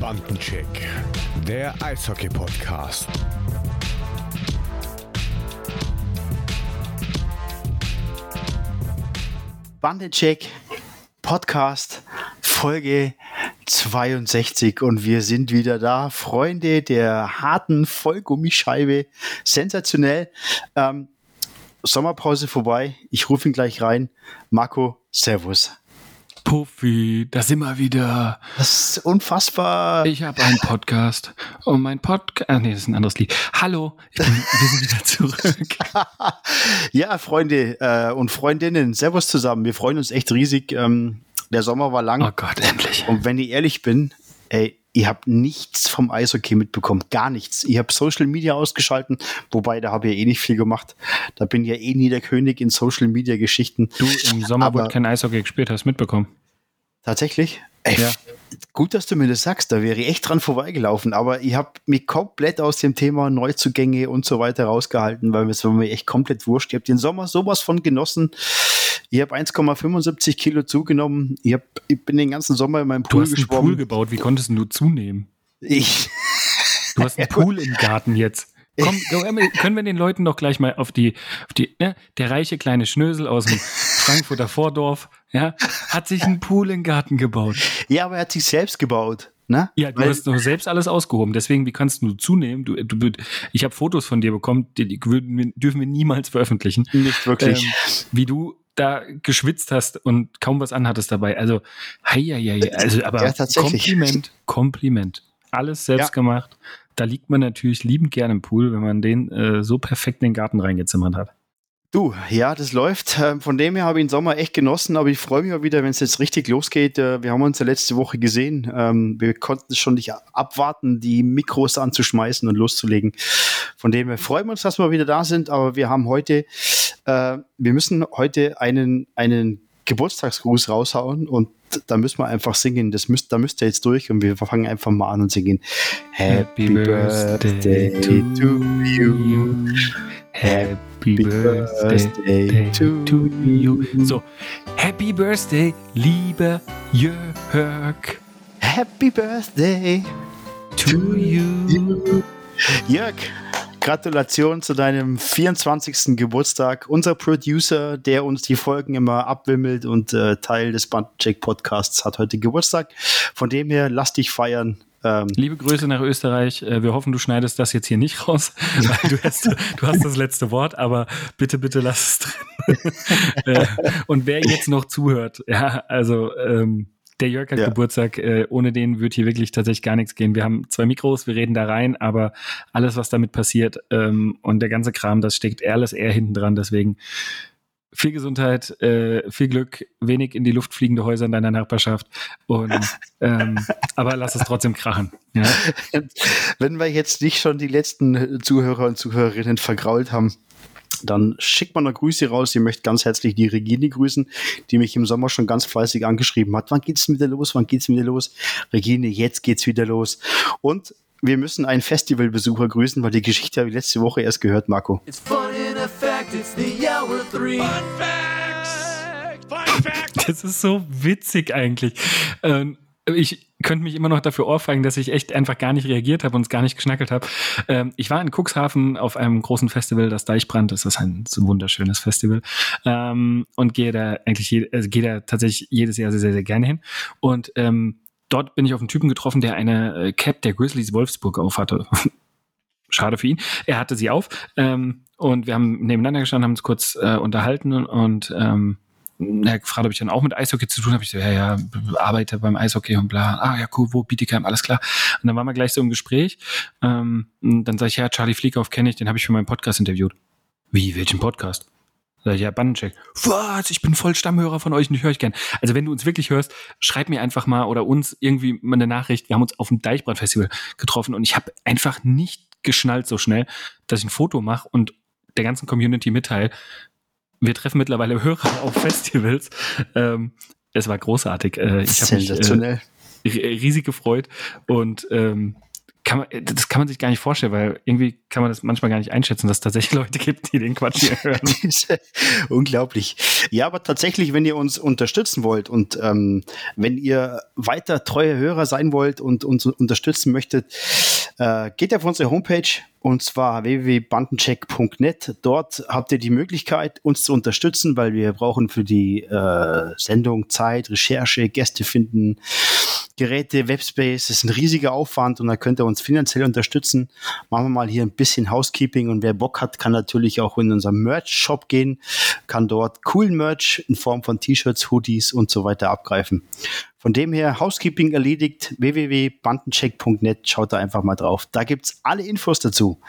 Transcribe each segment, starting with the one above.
Bandencheck, der Eishockey-Podcast. Bandencheck Podcast Folge 62 und wir sind wieder da. Freunde der harten Vollgummischeibe. Sensationell. Ähm, Sommerpause vorbei. Ich rufe ihn gleich rein. Marco, Servus. Puffy, da sind wir wieder. Das ist unfassbar. Ich habe einen Podcast und mein Podcast. Ah, nee, das ist ein anderes Lied. Hallo, bin, wir sind wieder zurück. ja, Freunde äh, und Freundinnen, Servus zusammen. Wir freuen uns echt riesig. Ähm, der Sommer war lang. Oh Gott, endlich. Und wenn ich ehrlich bin, ey, ich habe nichts vom Eishockey mitbekommen, gar nichts. Ich habe Social Media ausgeschalten, wobei da habe ich eh nicht viel gemacht. Da bin ich ja eh nie der König in Social Media Geschichten. Du im Sommer, Aber wo du kein Eishockey gespielt hast, mitbekommen. Tatsächlich? Ey, ja. Gut, dass du mir das sagst, da wäre ich echt dran vorbeigelaufen, aber ich habe mich komplett aus dem Thema Neuzugänge und so weiter rausgehalten, weil es war mir echt komplett wurscht. Ich habe den Sommer sowas von genossen. Ich habe 1,75 Kilo zugenommen. Ich, hab, ich bin den ganzen Sommer in meinem Pool geschwommen. Du hast einen Pool gebaut. Wie konntest du zunehmen? Ich. Du hast einen Pool im Garten jetzt. Komm, können wir den Leuten doch gleich mal auf die, auf die ne? der reiche kleine Schnösel aus dem Frankfurter Vordorf, ja, hat sich einen Pool im Garten gebaut. Ja, aber er hat sich selbst gebaut. Ne? Ja, du Weil, hast doch selbst alles ausgehoben. Deswegen, wie kannst du zunehmen? Du, du, ich habe Fotos von dir bekommen, die, die dürfen wir niemals veröffentlichen. Nicht wirklich. Ähm, wie du da geschwitzt hast und kaum was anhattest dabei. Also, hei, hei, hei. also aber ja, Kompliment, Kompliment. Alles selbst ja. gemacht. Da liegt man natürlich liebend gerne im Pool, wenn man den äh, so perfekt in den Garten reingezimmert hat. Du, ja, das läuft. Ähm, von dem her habe ich den Sommer echt genossen, aber ich freue mich auch wieder, wenn es jetzt richtig losgeht. Äh, wir haben uns ja letzte Woche gesehen. Ähm, wir konnten schon nicht abwarten, die Mikros anzuschmeißen und loszulegen. Von dem her freuen wir uns, dass wir wieder da sind, aber wir haben heute, äh, wir müssen heute einen, einen Geburtstagsgruß raushauen und da müssen wir einfach singen. Das müsst, da müsst ihr jetzt durch und wir fangen einfach mal an und singen. Happy, Happy Birthday, Birthday to you. Happy Happy Birthday to, to you. So, Happy Birthday, lieber Jörg. Happy Birthday to you. Jörg, Gratulation zu deinem 24. Geburtstag. Unser Producer, der uns die Folgen immer abwimmelt und äh, Teil des Bandcheck Podcasts, hat heute Geburtstag. Von dem her, lass dich feiern. Ähm, Liebe Grüße nach Österreich. Äh, wir hoffen, du schneidest das jetzt hier nicht raus. du, hast, du hast das letzte Wort, aber bitte, bitte lass es drin. Äh, und wer jetzt noch zuhört, ja, also ähm, der Jörg hat ja. Geburtstag, äh, ohne den wird hier wirklich tatsächlich gar nichts gehen. Wir haben zwei Mikros, wir reden da rein, aber alles, was damit passiert ähm, und der ganze Kram, das steckt alles eher hinten dran. Deswegen viel Gesundheit, äh, viel Glück, wenig in die Luft fliegende Häuser in deiner Nachbarschaft. Und, ähm, aber lass es trotzdem krachen. Ja? Wenn wir jetzt nicht schon die letzten Zuhörer und Zuhörerinnen vergrault haben, dann schickt man noch Grüße raus. Ich möchte ganz herzlich die Regine grüßen, die mich im Sommer schon ganz fleißig angeschrieben hat. Wann geht's wieder los? Wann geht's wieder los? Regine, jetzt geht's wieder los. Und wir müssen einen Festivalbesucher grüßen, weil die Geschichte habe ich letzte Woche erst gehört, Marco. It's fun in effect, it's the hour three. Fun fact! Fun fact! Das ist so witzig eigentlich. Ähm, ich könnte mich immer noch dafür ohrfeigen, dass ich echt einfach gar nicht reagiert habe und es gar nicht geschnackelt habe. Ähm, ich war in Cuxhaven auf einem großen Festival, das Deichbrand. Das ist ein so wunderschönes Festival. Ähm, und gehe da eigentlich, je, also gehe da tatsächlich jedes Jahr sehr, sehr, sehr gerne hin. Und ähm, dort bin ich auf einen Typen getroffen, der eine äh, Cap der Grizzlies Wolfsburg aufhatte. Schade für ihn. Er hatte sie auf ähm, und wir haben nebeneinander gestanden, haben uns kurz äh, unterhalten und ähm, er gefragt, ob ich dann auch mit Eishockey zu tun habe. Ich so, ja, ja, arbeite beim Eishockey und bla. Ah, ja, cool, wo Bietigheim, alles klar. Und dann waren wir gleich so im Gespräch. Ähm, und dann sage ich, ja, Charlie Fliekauf kenne ich, den habe ich für meinen Podcast interviewt. Wie, welchen Podcast? Sag ich, ja, Bandencheck. Was? Ich bin voll Stammhörer von euch und ich höre euch gern. Also wenn du uns wirklich hörst, schreib mir einfach mal oder uns irgendwie mal eine Nachricht. Wir haben uns auf dem Deichbrand-Festival getroffen und ich habe einfach nicht geschnallt so schnell, dass ich ein Foto mache und der ganzen Community mitteile. Wir treffen mittlerweile Hörer auf Festivals. Ähm, es war großartig. Äh, ich habe mich äh, riesig gefreut und ähm, kann man, das kann man sich gar nicht vorstellen, weil irgendwie kann man das manchmal gar nicht einschätzen, dass es tatsächlich Leute gibt, die den Quatsch hier hören. Unglaublich. Ja, aber tatsächlich, wenn ihr uns unterstützen wollt und ähm, wenn ihr weiter treue Hörer sein wollt und uns unterstützen möchtet, äh, geht auf unsere Homepage und zwar www.bandencheck.net. Dort habt ihr die Möglichkeit, uns zu unterstützen, weil wir brauchen für die äh, Sendung Zeit, Recherche, Gäste finden, Geräte, Webspace. Das ist ein riesiger Aufwand und da könnt ihr uns finanziell unterstützen. Machen wir mal hier ein bisschen Housekeeping und wer Bock hat, kann natürlich auch in unseren Merch-Shop gehen, kann dort coolen Merch in Form von T-Shirts, Hoodies und so weiter abgreifen. Von dem her, Housekeeping erledigt, www.bandencheck.net, schaut da einfach mal drauf. Da gibt's alle Infos dazu.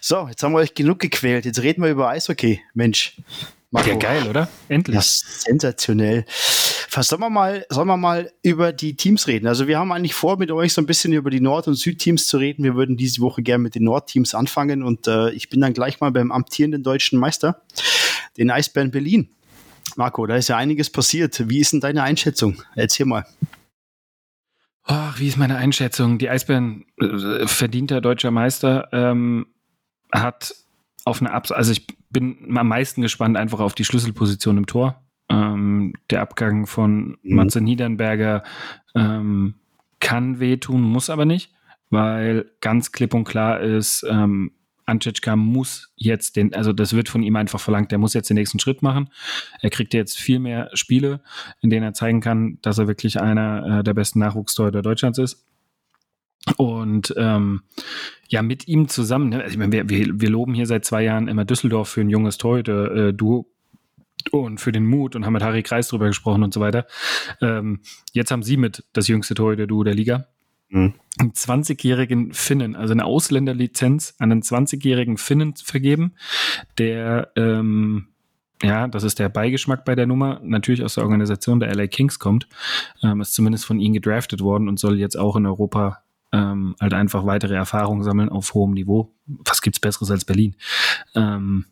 So, jetzt haben wir euch genug gequält. Jetzt reden wir über Eishockey. Mensch. Marco. Ja, geil, oder? Endlich. Sensationell. Sollen wir, mal, sollen wir mal über die Teams reden? Also wir haben eigentlich vor, mit euch so ein bisschen über die Nord- und Südteams zu reden. Wir würden diese Woche gerne mit den Nordteams anfangen und äh, ich bin dann gleich mal beim amtierenden deutschen Meister, den Eisbären Berlin. Marco, da ist ja einiges passiert. Wie ist denn deine Einschätzung? Erzähl mal. Ach, wie ist meine Einschätzung? Die Eisbären, äh, verdienter deutscher Meister, ähm, hat auf eine Abs also ich bin am meisten gespannt einfach auf die Schlüsselposition im Tor. Ähm, der Abgang von mhm. Matze Niedernberger ähm, kann wehtun, muss aber nicht, weil ganz klipp und klar ist, ähm, Ančečka muss jetzt den, also das wird von ihm einfach verlangt, der muss jetzt den nächsten Schritt machen. Er kriegt jetzt viel mehr Spiele, in denen er zeigen kann, dass er wirklich einer äh, der besten Nachwuchstorhüter Deutschlands ist. Und ähm, ja, mit ihm zusammen, ne, also ich meine, wir, wir, wir loben hier seit zwei Jahren immer Düsseldorf für ein junges Torhüter-Duo äh, und für den Mut und haben mit Harry Kreis drüber gesprochen und so weiter. Ähm, jetzt haben sie mit das jüngste Torhüter-Duo der Liga. Mhm. Einen 20-jährigen Finnen, also eine Ausländerlizenz an einen 20-jährigen Finnen vergeben, der ähm, ja, das ist der Beigeschmack bei der Nummer, natürlich aus der Organisation der LA Kings kommt, ähm, ist zumindest von ihnen gedraftet worden und soll jetzt auch in Europa ähm, halt einfach weitere Erfahrungen sammeln auf hohem Niveau. Was gibt's Besseres als Berlin? Ähm,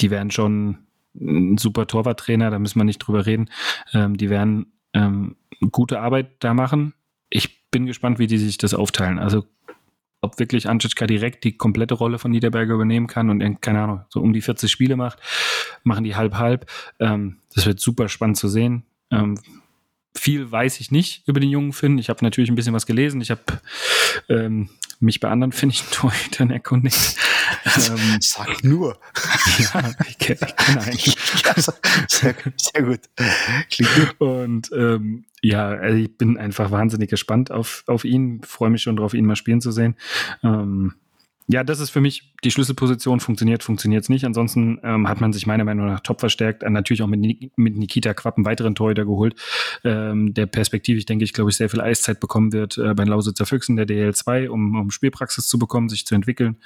die werden schon ein super Torwarttrainer, da müssen wir nicht drüber reden. Ähm, die werden ähm, gute Arbeit da machen. Ich bin gespannt, wie die sich das aufteilen. Also ob wirklich Ančička direkt die komplette Rolle von Niederberger übernehmen kann und keine Ahnung, so um die 40 Spiele macht, machen die halb-halb. Ähm, das wird super spannend zu sehen. Ähm, viel weiß ich nicht über den jungen Finn. Ich habe natürlich ein bisschen was gelesen. Ich habe ähm, mich bei anderen Finnischen Torhütern erkundigt. ähm, Sag nur. ja, ich kenne kenn einen. sehr, sehr gut. Klingt gut. Und ähm, ja, also ich bin einfach wahnsinnig gespannt auf, auf ihn. Freue mich schon darauf, ihn mal spielen zu sehen. Ähm, ja, das ist für mich die Schlüsselposition. Funktioniert, funktioniert es nicht. Ansonsten ähm, hat man sich meiner Meinung nach top verstärkt. Äh, natürlich auch mit, mit Nikita Quapp einen weiteren Torhüter geholt, ähm, der perspektivisch, denke ich, glaube ich, sehr viel Eiszeit bekommen wird äh, bei Lausitzer Füchsen der DL2, um, um Spielpraxis zu bekommen, sich zu entwickeln.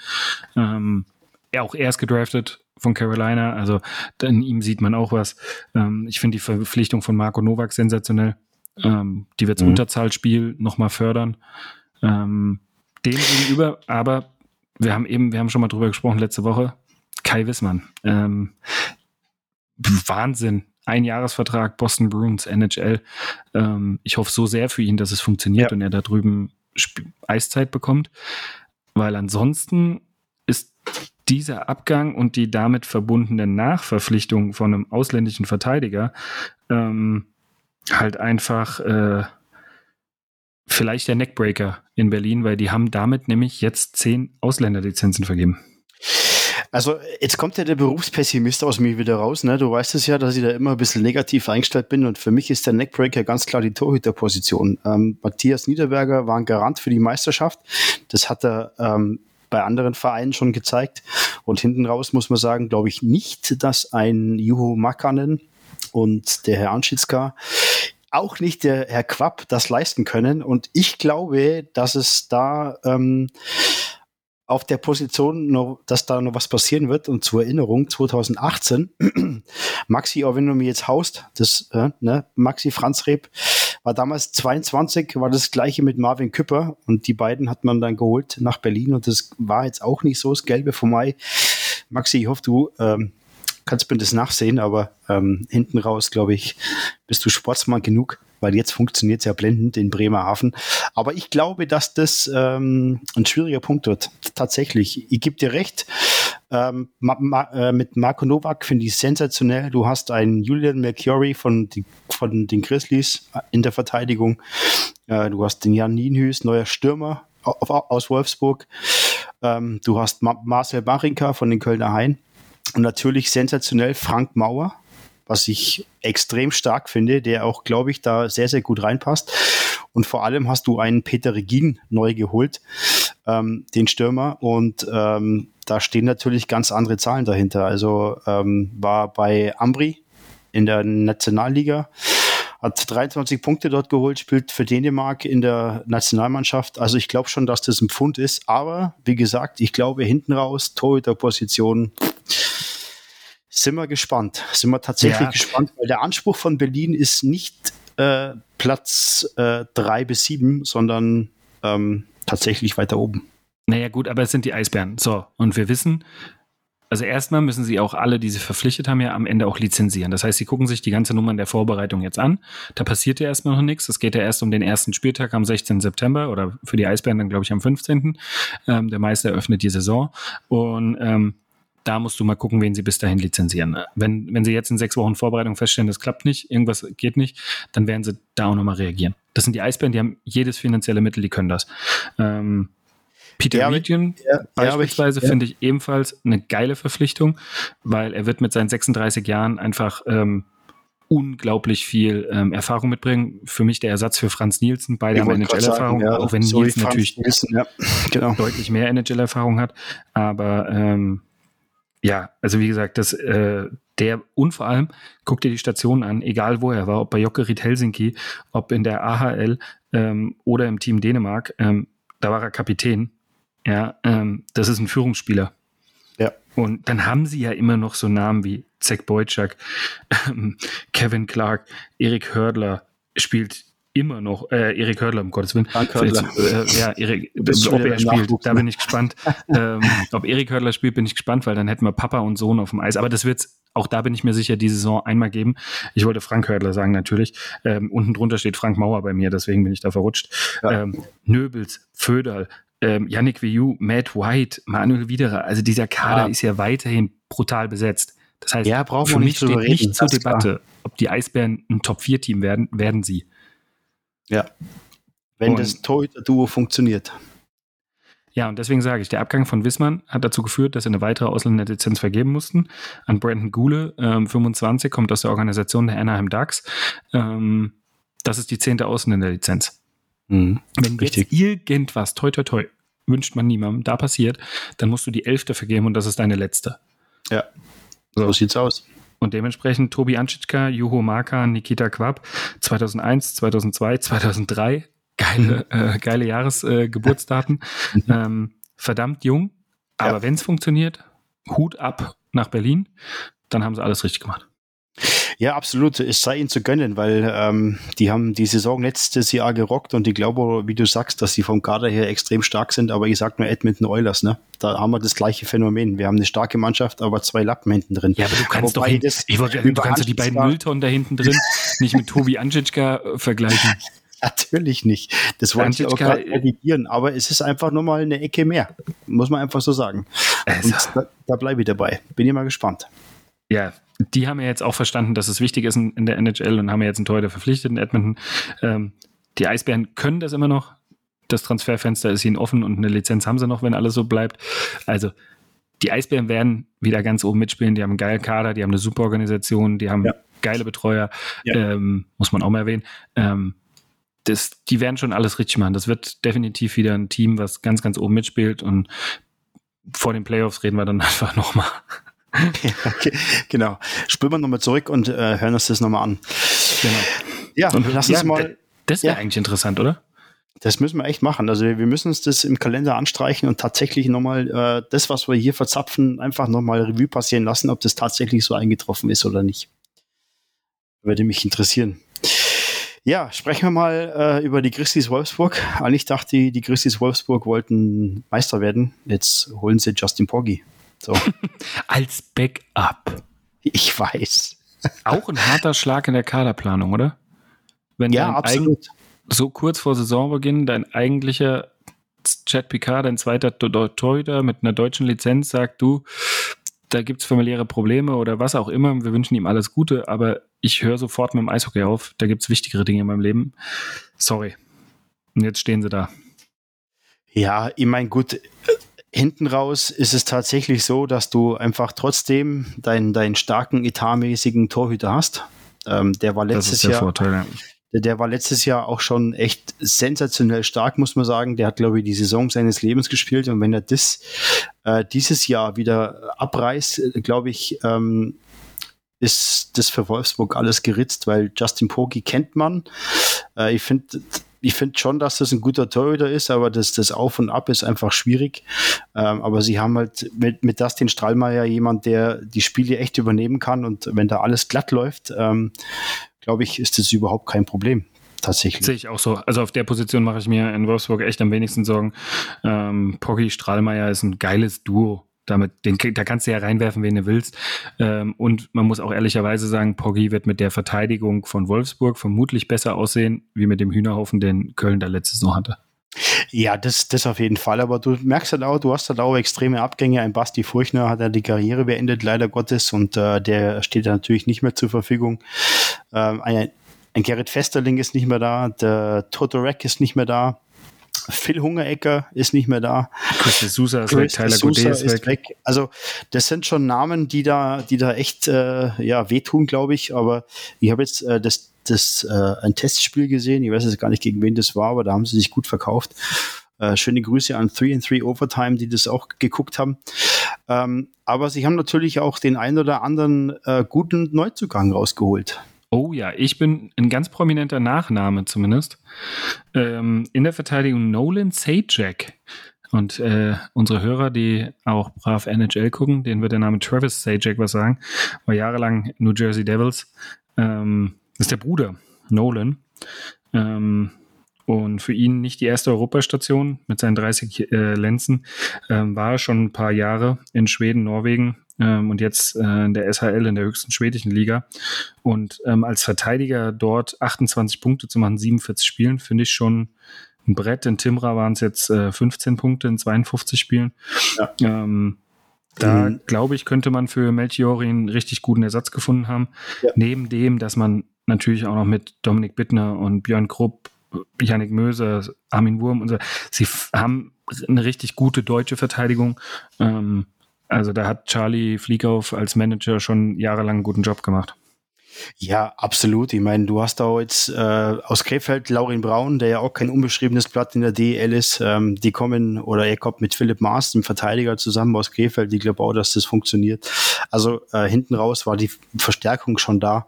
Ähm, er auch erst gedraftet von Carolina, also in ihm sieht man auch was. Ähm, ich finde die Verpflichtung von Marco Novak sensationell. Ähm, die wird das mhm. Unterzahlspiel nochmal fördern. Ähm, dem gegenüber aber wir haben eben, wir haben schon mal drüber gesprochen letzte Woche. Kai Wissmann. Ähm, Wahnsinn. Ein Jahresvertrag, Boston Bruins, NHL. Ähm, ich hoffe so sehr für ihn, dass es funktioniert ja. und er da drüben Sp Eiszeit bekommt. Weil ansonsten ist dieser Abgang und die damit verbundene Nachverpflichtung von einem ausländischen Verteidiger ähm, halt einfach äh, vielleicht der Neckbreaker in Berlin, weil die haben damit nämlich jetzt zehn Ausländerlizenzen vergeben. Also jetzt kommt ja der Berufspessimist aus mir wieder raus. Ne? Du weißt es ja, dass ich da immer ein bisschen negativ eingestellt bin und für mich ist der Neckbreaker ganz klar die Torhüterposition. Ähm, Matthias Niederberger war ein Garant für die Meisterschaft. Das hat er ähm, bei anderen Vereinen schon gezeigt. Und hinten raus muss man sagen, glaube ich nicht, dass ein Juho Makanen und der Herr Anschitzka auch nicht der Herr Quapp das leisten können. Und ich glaube, dass es da ähm, auf der Position noch, dass da noch was passieren wird. Und zur Erinnerung, 2018, Maxi, auch wenn du mir jetzt haust, das, äh, ne, Maxi Franz Reb war damals 22, war das gleiche mit Marvin Küpper und die beiden hat man dann geholt nach Berlin und das war jetzt auch nicht so das Gelbe vom Mai. Maxi, ich hoffe, du ähm, kannst mir das nachsehen, aber ähm, hinten raus, glaube ich, bist du Sportsmann genug, weil jetzt funktioniert es ja blendend in Bremerhaven. Aber ich glaube, dass das ähm, ein schwieriger Punkt wird. Tatsächlich. Ich gebe dir recht. Ähm, ma, ma, äh, mit Marco Novak finde ich sensationell. Du hast einen Julian Mercury von, die, von den Grizzlies in der Verteidigung. Äh, du hast den Jan Nienhüß, neuer Stürmer aus Wolfsburg. Ähm, du hast Ma Marcel Barinka von den Kölner Hain. Und natürlich sensationell Frank Mauer, was ich extrem stark finde, der auch, glaube ich, da sehr, sehr gut reinpasst. Und vor allem hast du einen Peter Regin neu geholt, ähm, den Stürmer. Und ähm, da stehen natürlich ganz andere Zahlen dahinter. Also ähm, war bei Ambri in der Nationalliga, hat 23 Punkte dort geholt, spielt für Dänemark in der Nationalmannschaft. Also ich glaube schon, dass das ein Pfund ist. Aber wie gesagt, ich glaube hinten raus, Torhüterposition, sind wir gespannt. Sind wir tatsächlich ja. gespannt, weil der Anspruch von Berlin ist nicht äh, Platz äh, drei bis sieben, sondern ähm, tatsächlich weiter oben. Naja, gut, aber es sind die Eisbären. So, und wir wissen, also erstmal müssen sie auch alle, die sie verpflichtet haben, ja am Ende auch lizenzieren. Das heißt, sie gucken sich die ganze Nummer in der Vorbereitung jetzt an. Da passiert ja erstmal noch nichts. Es geht ja erst um den ersten Spieltag am 16. September oder für die Eisbären dann, glaube ich, am 15. Ähm, der Meister eröffnet die Saison. Und ähm, da musst du mal gucken, wen sie bis dahin lizenzieren. Wenn, wenn sie jetzt in sechs Wochen Vorbereitung feststellen, das klappt nicht, irgendwas geht nicht, dann werden sie da auch nochmal reagieren. Das sind die Eisbären, die haben jedes finanzielle Mittel, die können das. Ähm, Peter ja, Region ja, beispielsweise ja, finde ich ebenfalls eine geile Verpflichtung, weil er wird mit seinen 36 Jahren einfach ähm, unglaublich viel ähm, Erfahrung mitbringen. Für mich der Ersatz für Franz Nielsen, beide haben NHL-Erfahrung, auch wenn sorry, Nielsen natürlich Nielsen, genau. deutlich mehr NHL-Erfahrung hat. Aber ähm, ja, also wie gesagt, das, äh, der und vor allem guck dir die Stationen an, egal wo er war, ob bei Jokerit Helsinki, ob in der AHL ähm, oder im Team Dänemark, ähm, da war er Kapitän ja, ähm, das ist ein Führungsspieler. Ja. Und dann haben sie ja immer noch so Namen wie Zach Boyczak, ähm, Kevin Clark, Erik Hördler spielt immer noch, äh, Erik Hördler, um Gottes Willen. Hördler. Äh, ja, Erik, ob er spielt, da bin ich gespannt. ähm, ob Erik Hördler spielt, bin ich gespannt, weil dann hätten wir Papa und Sohn auf dem Eis. Aber das wird auch da bin ich mir sicher, die Saison einmal geben. Ich wollte Frank Hördler sagen, natürlich. Ähm, unten drunter steht Frank Mauer bei mir, deswegen bin ich da verrutscht. Ja. Ähm, Nöbels, Föderl, ähm, Yannick Viu, Matt White, Manuel Widerer, also dieser Kader ja. ist ja weiterhin brutal besetzt. Das heißt, ja, für mich steht reden, nicht zur Debatte, klar. ob die Eisbären ein Top-4-Team werden, werden sie. Ja. Wenn und, das Torhüter-Duo funktioniert. Ja, und deswegen sage ich, der Abgang von Wissmann hat dazu geführt, dass sie eine weitere Ausländerlizenz vergeben mussten. An Brandon Gule, ähm, 25, kommt aus der Organisation der Anaheim Ducks. Ähm, das ist die zehnte Ausländerlizenz. Mhm. Wenn Richtig. jetzt irgendwas, toi toi toi, wünscht man niemandem, da passiert, dann musst du die elfte vergeben und das ist deine letzte. Ja, so, so sieht's aus. Und dementsprechend Tobi Anschitschka, Juho Marka, Nikita Quab, 2001, 2002, 2003, geile, äh, geile Jahresgeburtsdaten. Äh, ähm, verdammt jung, aber ja. wenn es funktioniert, Hut ab nach Berlin, dann haben sie alles richtig gemacht. Ja, absolut. Es sei ihnen zu gönnen, weil ähm, die haben die Saison letztes Jahr gerockt und ich glaube, wie du sagst, dass sie vom Kader her extrem stark sind, aber ich sag nur Edmonton Oilers, ne? Da haben wir das gleiche Phänomen. Wir haben eine starke Mannschaft, aber zwei Lappen hinten drin. Ja, aber du kannst Wobei doch, das ich wollte, du kannst die beiden Mülltonnen da hinten drin nicht mit Tobi Anschitschka äh, vergleichen. Natürlich nicht. Das wollte ich auch gerade revidieren, aber es ist einfach nur mal eine Ecke mehr. Muss man einfach so sagen. Also. Und da, da bleibe ich dabei. Bin ich mal gespannt. Ja, die haben ja jetzt auch verstanden, dass es wichtig ist in, der NHL und haben ja jetzt einen Torhüter verpflichtet in Edmonton. Ähm, die Eisbären können das immer noch. Das Transferfenster ist ihnen offen und eine Lizenz haben sie noch, wenn alles so bleibt. Also die Eisbären werden wieder ganz oben mitspielen. Die haben einen geilen Kader, die haben eine super Organisation, die haben ja. geile Betreuer, ja. ähm, muss man auch mal erwähnen. Ähm, das, die werden schon alles richtig machen. Das wird definitiv wieder ein Team, was ganz, ganz oben mitspielt und vor den Playoffs reden wir dann einfach nochmal. ja, okay, genau. Spüren wir nochmal zurück und äh, hören uns das nochmal an. Genau. Ja, und lass uns ja, mal. Das wäre ja. eigentlich interessant, oder? Das müssen wir echt machen. Also wir müssen uns das im Kalender anstreichen und tatsächlich nochmal äh, das, was wir hier verzapfen, einfach nochmal Revue passieren lassen, ob das tatsächlich so eingetroffen ist oder nicht. Würde mich interessieren. Ja, sprechen wir mal äh, über die Christis Wolfsburg. Eigentlich dachte ich, die Christis Wolfsburg wollten Meister werden. Jetzt holen sie Justin Poggi. So. Als Backup. Ich weiß. Auch ein harter Schlag in der Kaderplanung, oder? Wenn ja, absolut. so kurz vor Saisonbeginn dein eigentlicher Chad Picard, dein zweiter Torhüter mit einer deutschen Lizenz, sagt du, da gibt es familiäre Probleme oder was auch immer. Wir wünschen ihm alles Gute, aber ich höre sofort mit dem Eishockey auf. Da gibt es wichtigere Dinge in meinem Leben. Sorry. Und jetzt stehen sie da. Ja, ich meine, gut, hinten raus ist es tatsächlich so, dass du einfach trotzdem deinen, deinen starken etatmäßigen Torhüter hast. Ähm, der war letztes Jahr. Vorteil, ja. der, der, war letztes Jahr auch schon echt sensationell stark, muss man sagen. Der hat, glaube ich, die Saison seines Lebens gespielt. Und wenn er das äh, dieses Jahr wieder abreißt, glaube ich, ähm, ist das für Wolfsburg alles geritzt, weil Justin Pogi kennt man. Äh, ich finde, ich finde schon, dass das ein guter Torhüter ist, aber das, das Auf und Ab ist einfach schwierig. Ähm, aber sie haben halt mit, mit Dustin Strahlmeier jemand, der die Spiele echt übernehmen kann und wenn da alles glatt läuft, ähm, glaube ich, ist das überhaupt kein Problem. Tatsächlich. Sehe ich auch so. Also auf der Position mache ich mir in Wolfsburg echt am wenigsten Sorgen. Ähm, Poggi Strahlmeier ist ein geiles Duo damit, den, da kannst du ja reinwerfen, wen du willst. Ähm, und man muss auch ehrlicherweise sagen, Poggi wird mit der Verteidigung von Wolfsburg vermutlich besser aussehen, wie mit dem Hühnerhaufen, den Köln da letzte Saison hatte. Ja, das, das auf jeden Fall. Aber du merkst halt auch, du hast halt auch extreme Abgänge. Ein Basti Furchner hat ja die Karriere beendet, leider Gottes, und äh, der steht natürlich nicht mehr zur Verfügung. Ähm, ein, ein Gerrit Festerling ist nicht mehr da, der Totorek ist nicht mehr da. Phil Hungerecker ist nicht mehr da. Chris Sousa ist weg, Tyler Godet ist, ist weg. weg. Also das sind schon Namen, die da, die da echt äh, ja wehtun, glaube ich. Aber ich habe jetzt äh, das, das äh, ein Testspiel gesehen. Ich weiß jetzt gar nicht gegen wen das war, aber da haben sie sich gut verkauft. Äh, schöne Grüße an 3 and 3 Overtime, die das auch geguckt haben. Ähm, aber sie haben natürlich auch den ein oder anderen äh, guten Neuzugang rausgeholt. Oh ja, ich bin ein ganz prominenter Nachname zumindest. Ähm, in der Verteidigung Nolan Sajak. Und äh, unsere Hörer, die auch brav NHL gucken, denen wird der Name Travis Sajak was sagen. War jahrelang New Jersey Devils. Ähm, ist der Bruder, Nolan. Ähm, und für ihn nicht die erste Europastation mit seinen 30 äh, Lenzen. Ähm, war schon ein paar Jahre in Schweden, Norwegen ähm, und jetzt äh, in der SHL, in der höchsten schwedischen Liga. Und ähm, als Verteidiger dort 28 Punkte zu machen, 47 Spielen, finde ich schon ein Brett. In Timra waren es jetzt äh, 15 Punkte in 52 Spielen. Ja. Ähm, da mhm. glaube ich, könnte man für Melchiori einen richtig guten Ersatz gefunden haben. Ja. Neben dem, dass man natürlich auch noch mit Dominik Bittner und Björn Krupp, Janik Möser, Armin Wurm und so, sie haben eine richtig gute deutsche Verteidigung. Ähm, also da hat Charlie Fliegauf als Manager schon jahrelang einen guten Job gemacht. Ja, absolut. Ich meine, du hast da jetzt äh, aus Krefeld Laurin Braun, der ja auch kein unbeschriebenes Blatt in der DEL ist. Ähm, die kommen oder er kommt mit Philipp Maas, dem Verteidiger, zusammen aus Krefeld. Ich glaube auch, dass das funktioniert. Also äh, hinten raus war die Verstärkung schon da.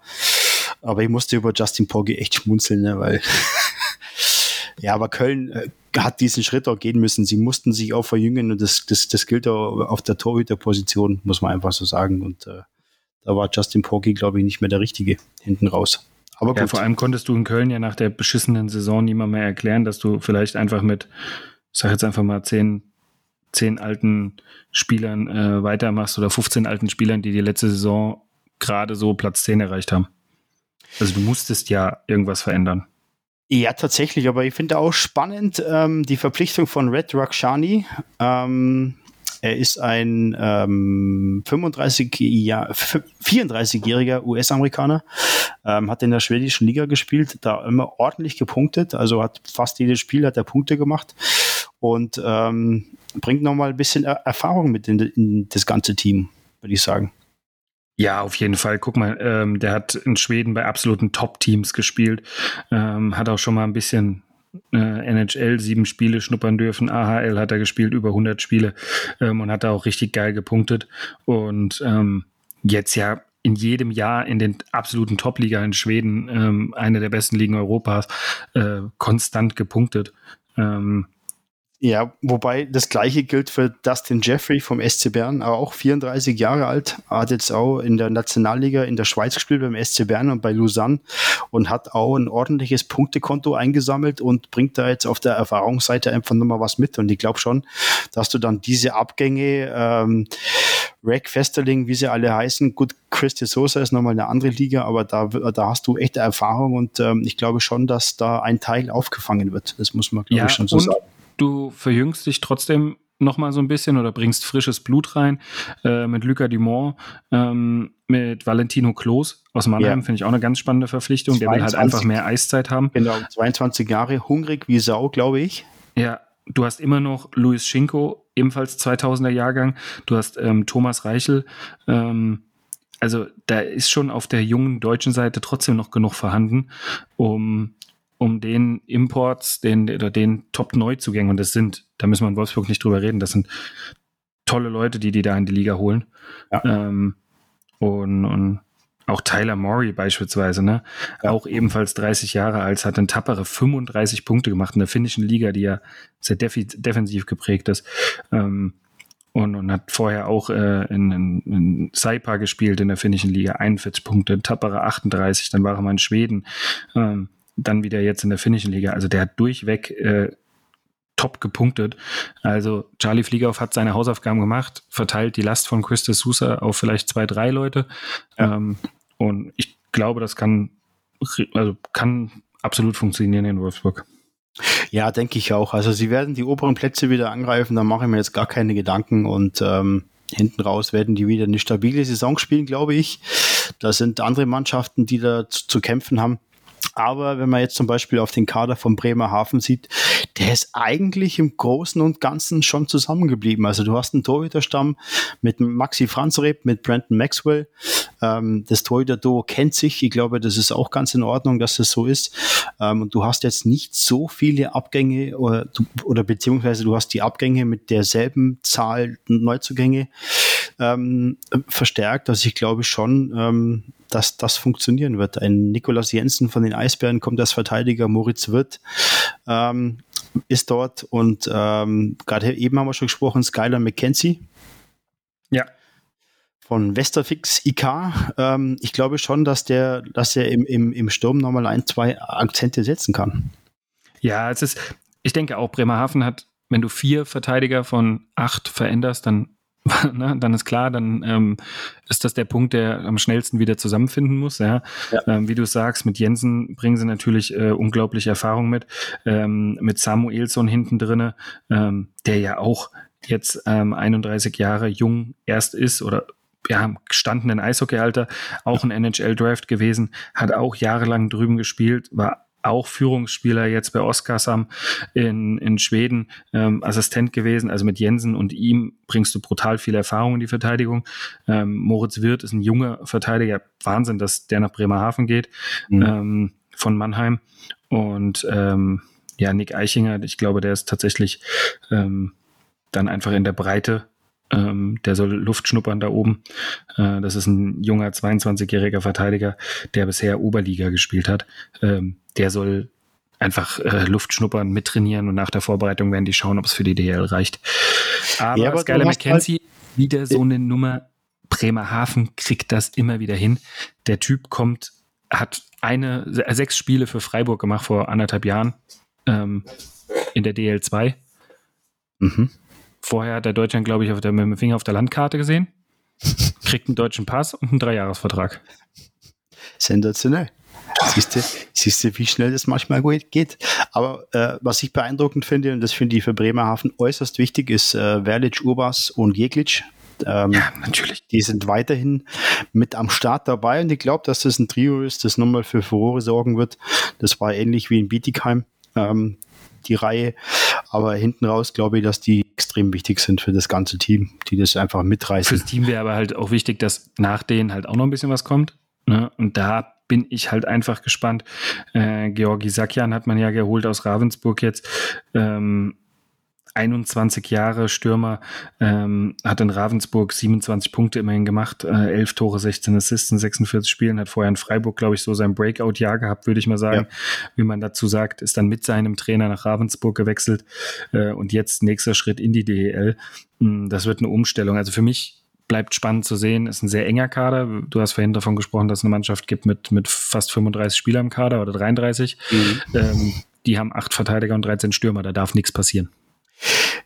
Aber ich musste über Justin Pogge echt schmunzeln, ne, weil ja, aber Köln äh, hat diesen Schritt auch gehen müssen. Sie mussten sich auch verjüngen und das, das, das gilt auch auf der Torhüterposition, muss man einfach so sagen. Und äh, da war Justin Porky, glaube ich, nicht mehr der Richtige hinten raus. Aber. Ja, vor allem konntest du in Köln ja nach der beschissenen Saison niemand mehr erklären, dass du vielleicht einfach mit, ich sag jetzt einfach mal, zehn, zehn alten Spielern äh, weitermachst oder 15 alten Spielern, die die letzte Saison gerade so Platz 10 erreicht haben. Also du musstest ja irgendwas verändern. Ja, tatsächlich, aber ich finde auch spannend ähm, die Verpflichtung von Red Rakshani. Ähm, er ist ein ähm, 35 Jahr, 34-jähriger US-Amerikaner, ähm, hat in der schwedischen Liga gespielt, da immer ordentlich gepunktet, also hat fast jedes Spiel hat er Punkte gemacht und ähm, bringt nochmal ein bisschen er Erfahrung mit in, in das ganze Team, würde ich sagen. Ja, auf jeden Fall. Guck mal, ähm, der hat in Schweden bei absoluten Top-Teams gespielt, ähm, hat auch schon mal ein bisschen äh, NHL sieben Spiele schnuppern dürfen. AHL hat er gespielt, über 100 Spiele ähm, und hat da auch richtig geil gepunktet. Und ähm, jetzt ja in jedem Jahr in den absoluten Top-Liga in Schweden, ähm, eine der besten Ligen Europas, äh, konstant gepunktet. Ähm, Ja, wobei das gleiche gilt für Dustin Jeffrey vom SC Bern, auch 34 Jahre alt, hat jetzt auch in der Nationalliga in der Schweiz gespielt beim SC Bern und bei Lausanne und hat auch ein ordentliches Punktekonto eingesammelt und bringt da jetzt auf der Erfahrungsseite einfach nochmal was mit. Und ich glaube schon, dass du dann diese Abgänge, ähm, Rack Festerling, wie sie alle heißen, gut, Christy Sosa ist nochmal eine andere Liga, aber da, da hast du echte Erfahrung und ähm, ich glaube schon, dass da ein Teil aufgefangen wird. Das muss man, glaube ja, ich, schon so sagen du verjüngst dich trotzdem noch mal so ein bisschen oder bringst frisches Blut rein äh, mit Lucas Dumont, ähm, mit Valentino Klos aus Mannheim, ja. finde ich auch eine ganz spannende Verpflichtung. 22, der will halt einfach mehr Eiszeit haben. Genau, 22 Jahre, hungrig wie Sau, glaube ich. Ja, du hast immer noch Luis Schinko, ebenfalls 2000er Jahrgang. Du hast ähm, Thomas Reichel. Ähm, also da ist schon auf der jungen deutschen Seite trotzdem noch genug vorhanden, um um den Imports, den oder den Top-Neuzugängen, und das sind, da müssen wir in Wolfsburg nicht drüber reden, das sind tolle Leute, die die da in die Liga holen. Ja. Ähm, und, und auch Tyler Morey beispielsweise, ne? Ja. Auch ebenfalls 30 Jahre alt, hat in Tappere 35 Punkte gemacht in der finnischen Liga, die ja sehr defensiv geprägt ist. Ähm, und, und hat vorher auch äh, in, in, in Saipa gespielt in der finnischen Liga, 41 Punkte, in Tappere 38, dann war er mal in Schweden. Ähm, dann wieder jetzt in der finnischen Liga. Also der hat durchweg äh, top gepunktet. Also Charlie Fliegauf hat seine Hausaufgaben gemacht, verteilt die Last von Christus Sousa auf vielleicht zwei, drei Leute. Ja. Ähm, und ich glaube, das kann, also kann absolut funktionieren in Wolfsburg. Ja, denke ich auch. Also sie werden die oberen Plätze wieder angreifen, da mache ich mir jetzt gar keine Gedanken und ähm, hinten raus werden die wieder eine stabile Saison spielen, glaube ich. Da sind andere Mannschaften, die da zu, zu kämpfen haben. Aber wenn man jetzt zum Beispiel auf den Kader von Bremerhaven sieht, der ist eigentlich im Großen und Ganzen schon zusammengeblieben. Also du hast einen Torhüterstamm mit Maxi Franzreb, mit Brandon Maxwell. Ähm, das Torhüter-Duo kennt sich. Ich glaube, das ist auch ganz in Ordnung, dass das so ist. Ähm, und du hast jetzt nicht so viele Abgänge oder, oder beziehungsweise du hast die Abgänge mit derselben Zahl Neuzugänge ähm, verstärkt. Also ich glaube schon, ähm, dass das funktionieren wird. Ein Nikolaus Jensen von den Eisbären kommt als Verteidiger, Moritz Wirth ähm, ist dort und ähm, gerade eben haben wir schon gesprochen, Skylar McKenzie. Ja. Von Westerfix IK. Ähm, ich glaube schon, dass der, dass er im, im, im Sturm nochmal ein, zwei Akzente setzen kann. Ja, es ist, ich denke auch, Bremerhaven hat, wenn du vier Verteidiger von acht veränderst, dann ne, dann ist klar, dann ähm, ist das der Punkt, der am schnellsten wieder zusammenfinden muss. Ja? ja. Ähm, wie du sagst, mit Jensen bringen sie natürlich äh, unglaubliche Erfahrung mit. Ähm, mit Samuelson hinten drinne, ähm, der ja auch jetzt ähm, 31 Jahre jung erst ist oder ja, gestandenen Eishockeyalter, auch ein NHL-Draft gewesen, hat auch jahrelang drüben gespielt, war auch Führungsspieler jetzt bei Oskarsam in, in Schweden, ähm, Assistent gewesen. Also mit Jensen und ihm bringst du brutal viel Erfahrung in die Verteidigung. Ähm, Moritz Wirth ist ein junger Verteidiger. Wahnsinn, dass der nach Bremerhaven geht mhm. ähm, von Mannheim. Und ähm, ja, Nick Eichinger, ich glaube, der ist tatsächlich ähm, dann einfach in der Breite ähm, der soll Luft schnuppern da oben. Äh, das ist ein junger 22-jähriger Verteidiger, der bisher Oberliga gespielt hat. Ähm, der soll einfach äh, Luft schnuppern, mittrainieren und nach der Vorbereitung werden die schauen, ob es für die DL reicht. Aber, ja, aber Skyler McKenzie, halt wieder so eine Nummer. Bremerhaven kriegt das immer wieder hin. Der Typ kommt, hat eine, sechs Spiele für Freiburg gemacht vor anderthalb Jahren ähm, in der DL2. Mhm. Vorher hat der Deutschland, glaube ich, auf der, mit dem Finger auf der Landkarte gesehen. Kriegt einen deutschen Pass und einen Dreijahresvertrag. Sensationell. Siehst du, siehst du, wie schnell das manchmal geht. Aber äh, was ich beeindruckend finde, und das finde ich für Bremerhaven äußerst wichtig, ist äh, Verlic, Urbas und Jeglic. Ähm, ja, natürlich. Die sind weiterhin mit am Start dabei und ich glaube, dass das ein Trio ist, das nochmal für Furore sorgen wird. Das war ähnlich wie in Bietigheim. Ähm, die Reihe. Aber hinten raus glaube ich, dass die extrem wichtig sind für das ganze Team, die das einfach mitreißen. Fürs Team wäre aber halt auch wichtig, dass nach denen halt auch noch ein bisschen was kommt. Ne? Und da bin ich halt einfach gespannt. Äh, Georgi Sakian hat man ja geholt aus Ravensburg jetzt. Ähm, 21 Jahre Stürmer, ähm, hat in Ravensburg 27 Punkte immerhin gemacht, äh, 11 Tore, 16 Assists in 46 Spielen, hat vorher in Freiburg, glaube ich, so sein Breakout-Jahr gehabt, würde ich mal sagen, ja. wie man dazu sagt, ist dann mit seinem Trainer nach Ravensburg gewechselt äh, und jetzt nächster Schritt in die DEL. Hm, das wird eine Umstellung. Also für mich bleibt spannend zu sehen, ist ein sehr enger Kader. Du hast vorhin davon gesprochen, dass es eine Mannschaft gibt mit, mit fast 35 Spielern im Kader oder 33. Mhm. Ähm, die haben acht Verteidiger und 13 Stürmer, da darf nichts passieren.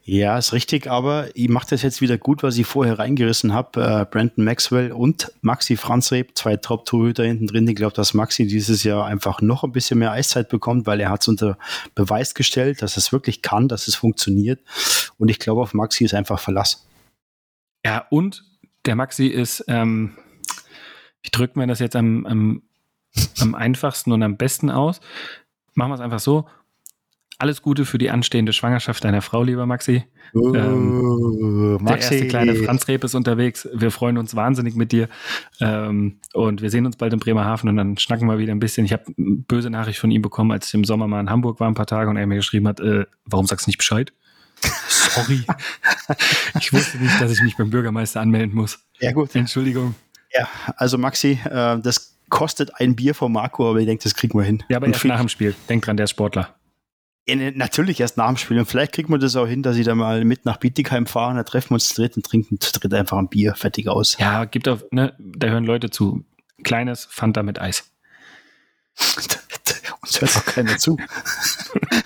Ja, ist richtig, aber ich mache das jetzt wieder gut, was ich vorher reingerissen habe. Äh, Brandon Maxwell und Maxi Franzreb, zwei Top-Torhüter hinten drin. Ich glaube, dass Maxi dieses Jahr einfach noch ein bisschen mehr Eiszeit bekommt, weil er hat es unter Beweis gestellt, dass es wirklich kann, dass es funktioniert. Und ich glaube, auf Maxi ist einfach Verlass. Ja, und der Maxi ist, ähm, ich drücke mir das jetzt am, am, am einfachsten und am besten aus. Machen wir es einfach so alles Gute für die anstehende Schwangerschaft deiner Frau, lieber Maxi. Uh, ähm, Maxi. Der erste kleine Franz Reb ist unterwegs. Wir freuen uns wahnsinnig mit dir. Ähm, und wir sehen uns bald in Bremerhaven und dann schnacken wir wieder ein bisschen. Ich habe eine böse Nachricht von ihm bekommen, als ich im Sommer mal in Hamburg war, ein paar Tage und er mir geschrieben hat, äh, warum sagst du nicht Bescheid? Sorry. ich wusste nicht, dass ich mich beim Bürgermeister anmelden muss. Ja, gut. Entschuldigung. Ja, also Maxi, äh, das kostet ein Bier von Marco, aber ich denke, das kriegen wir hin. Ja, aber erst nach dem Spiel. Denk dran, der ist Sportler. Ja, natürlich erst nach dem Spiel. Und vielleicht kriegt man das auch hin, dass ich da mal mit nach Bietigheim fahre, da treffen wir uns zu dritt und trinken zu dritt einfach ein Bier, fertig aus. Ja, gibt auch, ne, da hören Leute zu. Kleines Fanta mit Eis. Uns hört auch keiner zu.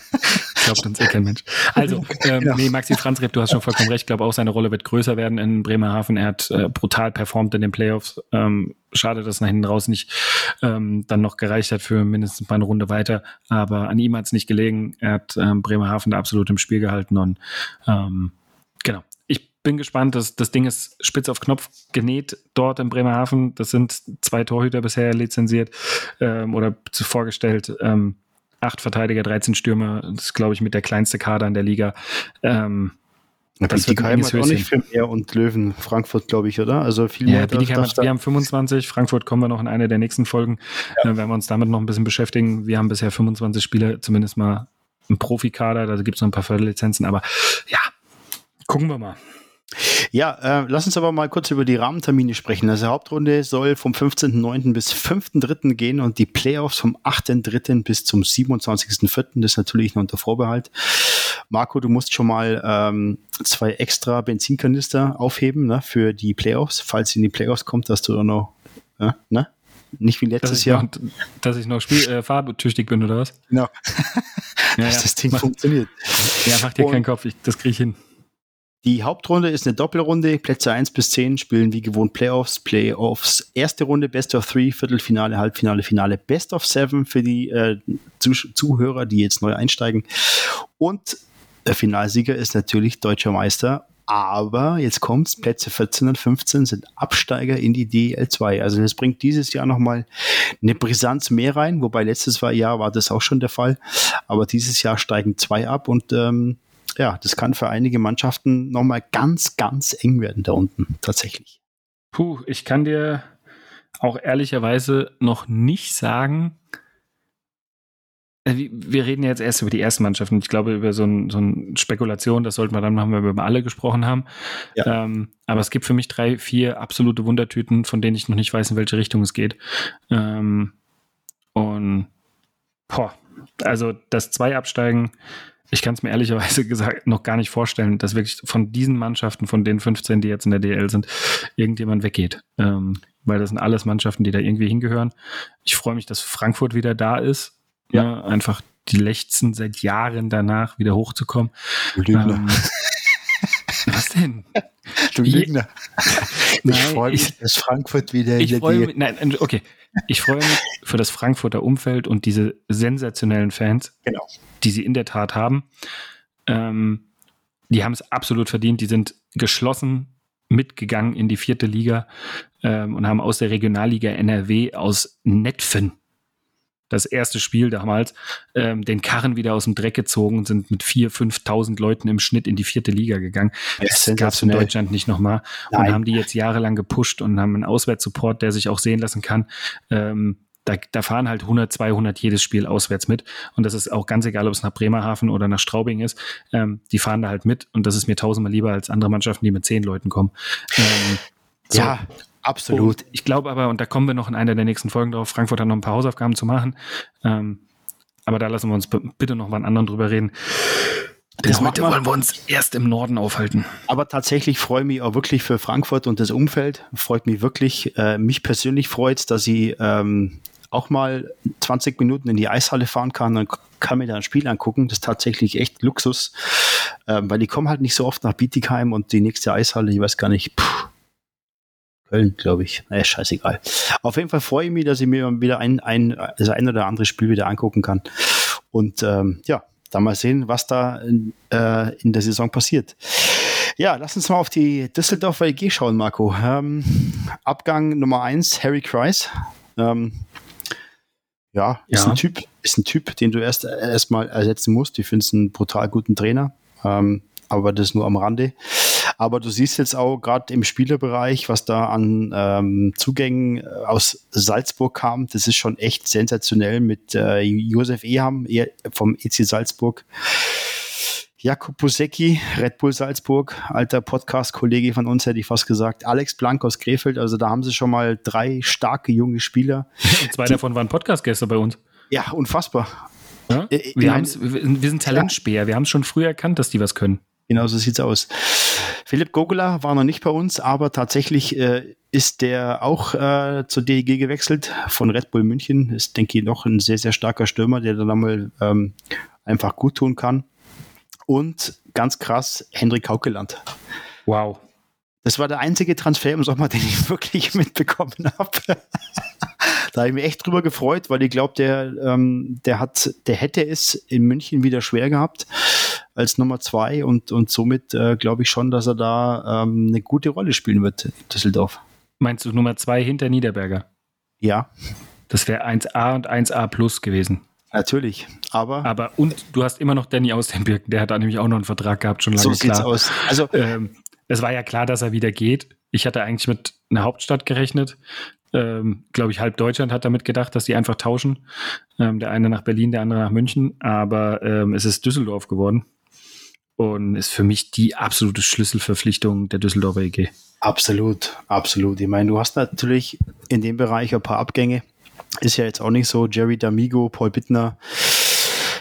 glaubt uns eh kein Mensch. Also, ähm, genau. nee, Maxi Franzreb, du hast schon vollkommen recht. Ich glaube auch, seine Rolle wird größer werden in Bremerhaven. Er hat äh, brutal performt in den Playoffs. Ähm, schade, dass nach hinten raus nicht ähm, dann noch gereicht hat für mindestens mal eine Runde weiter. Aber an ihm hat es nicht gelegen. Er hat ähm, Bremerhaven da absolut im Spiel gehalten und ähm, genau. Ich bin gespannt. Das, das Ding ist spitz auf Knopf genäht dort in Bremerhaven. Das sind zwei Torhüter bisher lizenziert ähm, oder vorgestellt. Ähm, acht Verteidiger, 13 Stürmer. Das ist, glaube ich, mit der kleinste Kader in der Liga. Ähm, das die Keim hat auch nicht für mehr und Löwen Frankfurt, glaube ich, oder? Also viel ja, mehr. Hat, wir haben 25, Frankfurt kommen wir noch in einer der nächsten Folgen, ja. äh, werden wir uns damit noch ein bisschen beschäftigen. Wir haben bisher 25 Spieler, zumindest mal im Profikader, da gibt es noch ein paar Förderlizenzen, aber ja, gucken wir mal. Ja, äh, lass uns aber mal kurz über die Rahmentermine sprechen. Also Hauptrunde soll vom 15.09. bis 5.03. gehen und die Playoffs vom 8.03. bis zum 27.04. Das ist natürlich noch unter Vorbehalt. Marco, du musst schon mal ähm, zwei extra Benzinkanister aufheben ne, für die Playoffs. Falls in die Playoffs kommt, dass du da noch, äh, ne? Nicht wie letztes dass Jahr. Noch, dass ich noch spiel, äh, fahrtüchtig bin, oder was? Genau. ja, dass ja. das Ding mach, funktioniert. Ja, mach dir und, keinen Kopf, ich, das kriege ich hin. Die Hauptrunde ist eine Doppelrunde. Plätze 1 bis 10 spielen wie gewohnt Playoffs. Playoffs erste Runde Best of 3, Viertelfinale, Halbfinale, Finale Best of 7 für die äh, Zuhörer, die jetzt neu einsteigen. Und der Finalsieger ist natürlich deutscher Meister. Aber jetzt kommt's, Plätze 14 und 15 sind Absteiger in die DL2. Also das bringt dieses Jahr nochmal eine Brisanz mehr rein, wobei letztes Jahr war das auch schon der Fall. Aber dieses Jahr steigen zwei ab und ähm, ja, das kann für einige Mannschaften nochmal ganz, ganz eng werden da unten, tatsächlich. Puh, ich kann dir auch ehrlicherweise noch nicht sagen, äh, wir reden jetzt erst über die ersten Mannschaften. Ich glaube, über so eine so ein Spekulation, das sollten wir dann machen, wenn wir über alle gesprochen haben. Ja. Ähm, aber es gibt für mich drei, vier absolute Wundertüten, von denen ich noch nicht weiß, in welche Richtung es geht. Ähm, und boah, also das zwei absteigen ich kann es mir ehrlicherweise gesagt noch gar nicht vorstellen, dass wirklich von diesen Mannschaften, von den 15, die jetzt in der DL sind, irgendjemand weggeht. Ähm, weil das sind alles Mannschaften, die da irgendwie hingehören. Ich freue mich, dass Frankfurt wieder da ist. Ja. ja einfach die lechzen seit Jahren danach wieder hochzukommen. Lügner. Ähm, was denn? Du Lügner. Ich freue mich, dass Frankfurt wieder ich der DL. Nein, okay. Ich freue mich für das Frankfurter Umfeld und diese sensationellen Fans, genau. die sie in der Tat haben. Ähm, die haben es absolut verdient. Die sind geschlossen mitgegangen in die vierte Liga ähm, und haben aus der Regionalliga NRW aus Netfen das erste Spiel damals, ähm, den Karren wieder aus dem Dreck gezogen und sind mit 4.000, 5.000 Leuten im Schnitt in die vierte Liga gegangen. Das gab es in Deutschland nicht nochmal. Und haben die jetzt jahrelang gepusht und haben einen Auswärtssupport, der sich auch sehen lassen kann. Ähm, da, da fahren halt 100, 200 jedes Spiel auswärts mit. Und das ist auch ganz egal, ob es nach Bremerhaven oder nach Straubing ist. Ähm, die fahren da halt mit. Und das ist mir tausendmal lieber als andere Mannschaften, die mit zehn Leuten kommen. Ähm, so. Ja, absolut. Und ich glaube aber, und da kommen wir noch in einer der nächsten Folgen drauf, Frankfurt hat noch ein paar Hausaufgaben zu machen. Ähm, aber da lassen wir uns bitte noch mal einen anderen drüber reden. Das heute wollen wir uns erst im Norden aufhalten. Aber tatsächlich freue ich mich auch wirklich für Frankfurt und das Umfeld. Freut mich wirklich. Äh, mich persönlich freut dass ich ähm, auch mal 20 Minuten in die Eishalle fahren kann und kann mir da ein Spiel angucken. Das ist tatsächlich echt Luxus, ähm, weil die kommen halt nicht so oft nach Bietigheim und die nächste Eishalle, ich weiß gar nicht, pff, Köln, glaube ich. Naja, scheißegal. Auf jeden Fall freue ich mich, dass ich mir wieder ein, ein, das ein oder andere Spiel wieder angucken kann. Und ähm, ja, da mal sehen, was da in, äh, in der Saison passiert. Ja, lass uns mal auf die Düsseldorfer EG schauen, Marco. Ähm, Abgang Nummer eins, Harry Kreis. Ähm, ja, ist ja. ein Typ, ist ein Typ, den du erst erstmal ersetzen musst. Ich finde es einen brutal guten Trainer, ähm, aber das nur am Rande. Aber du siehst jetzt auch gerade im Spielerbereich, was da an ähm, Zugängen äh, aus Salzburg kam. Das ist schon echt sensationell mit äh, Josef Eham vom EC Salzburg. Jakub Pusecki, Red Bull Salzburg, alter Podcast-Kollege von uns, hätte ich fast gesagt. Alex Blank aus Krefeld. Also da haben sie schon mal drei starke junge Spieler. Zwei davon waren Podcast-Gäste bei uns. Ja, unfassbar. Ja? Äh, wir, wir, sind Talentspäher. Wir haben es schon früh erkannt, dass die was können. Genau so sieht's aus. Philipp Gogula war noch nicht bei uns, aber tatsächlich äh, ist der auch äh, zur DEG gewechselt von Red Bull München. Ist, denke ich, noch ein sehr, sehr starker Stürmer, der dann einmal ähm, einfach gut tun kann. Und ganz krass, Hendrik Haukeland. Wow. Das war der einzige Transfer im Sommer, den ich wirklich mitbekommen habe. da habe ich mich echt drüber gefreut, weil ich glaube, der, ähm, der hat, der hätte es in München wieder schwer gehabt als Nummer zwei und, und somit äh, glaube ich schon, dass er da ähm, eine gute Rolle spielen wird in Düsseldorf. Meinst du Nummer zwei hinter Niederberger? Ja. Das wäre 1A und 1A plus gewesen. Natürlich, aber. Aber und du hast immer noch Danny aus den Birken, der hat da nämlich auch noch einen Vertrag gehabt, schon lange so klar. Sieht's aus. Also, ähm, es war ja klar, dass er wieder geht. Ich hatte eigentlich mit einer Hauptstadt gerechnet. Ähm, Glaube ich, halb Deutschland hat damit gedacht, dass die einfach tauschen. Ähm, der eine nach Berlin, der andere nach München. Aber ähm, es ist Düsseldorf geworden und ist für mich die absolute Schlüsselverpflichtung der Düsseldorfer EG. Absolut, absolut. Ich meine, du hast natürlich in dem Bereich ein paar Abgänge. Ist ja jetzt auch nicht so. Jerry D'Amigo, Paul Bittner,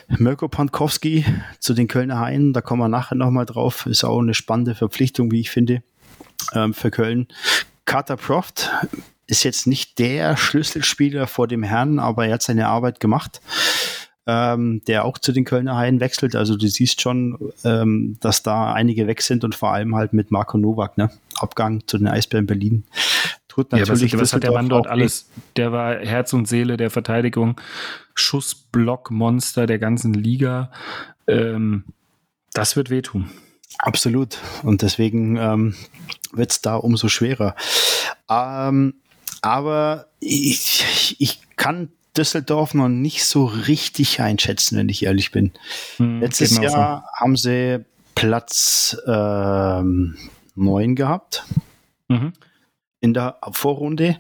Mirko Pankowski zu den Kölner Haien. Da kommen wir nachher nochmal drauf. Ist auch eine spannende Verpflichtung, wie ich finde, ähm, für Köln. Carter Proft ist jetzt nicht der Schlüsselspieler vor dem Herrn, aber er hat seine Arbeit gemacht ähm, der auch zu den Kölner Haien wechselt. Also du siehst schon, ähm, dass da einige weg sind und vor allem halt mit Marco Nowak, ne? Abgang zu den Eisbären Berlin. Tut natürlich ja, was, was hat der Mann dort alles? Der war Herz und Seele der Verteidigung, Schussblockmonster der ganzen Liga. Ähm, das wird wehtun. Absolut. Und deswegen ähm, wird es da umso schwerer. Ähm, aber ich, ich kann Düsseldorf noch nicht so richtig einschätzen, wenn ich ehrlich bin. Hm, Letztes Jahr so. haben sie Platz ähm, 9 gehabt mhm. in der Vorrunde.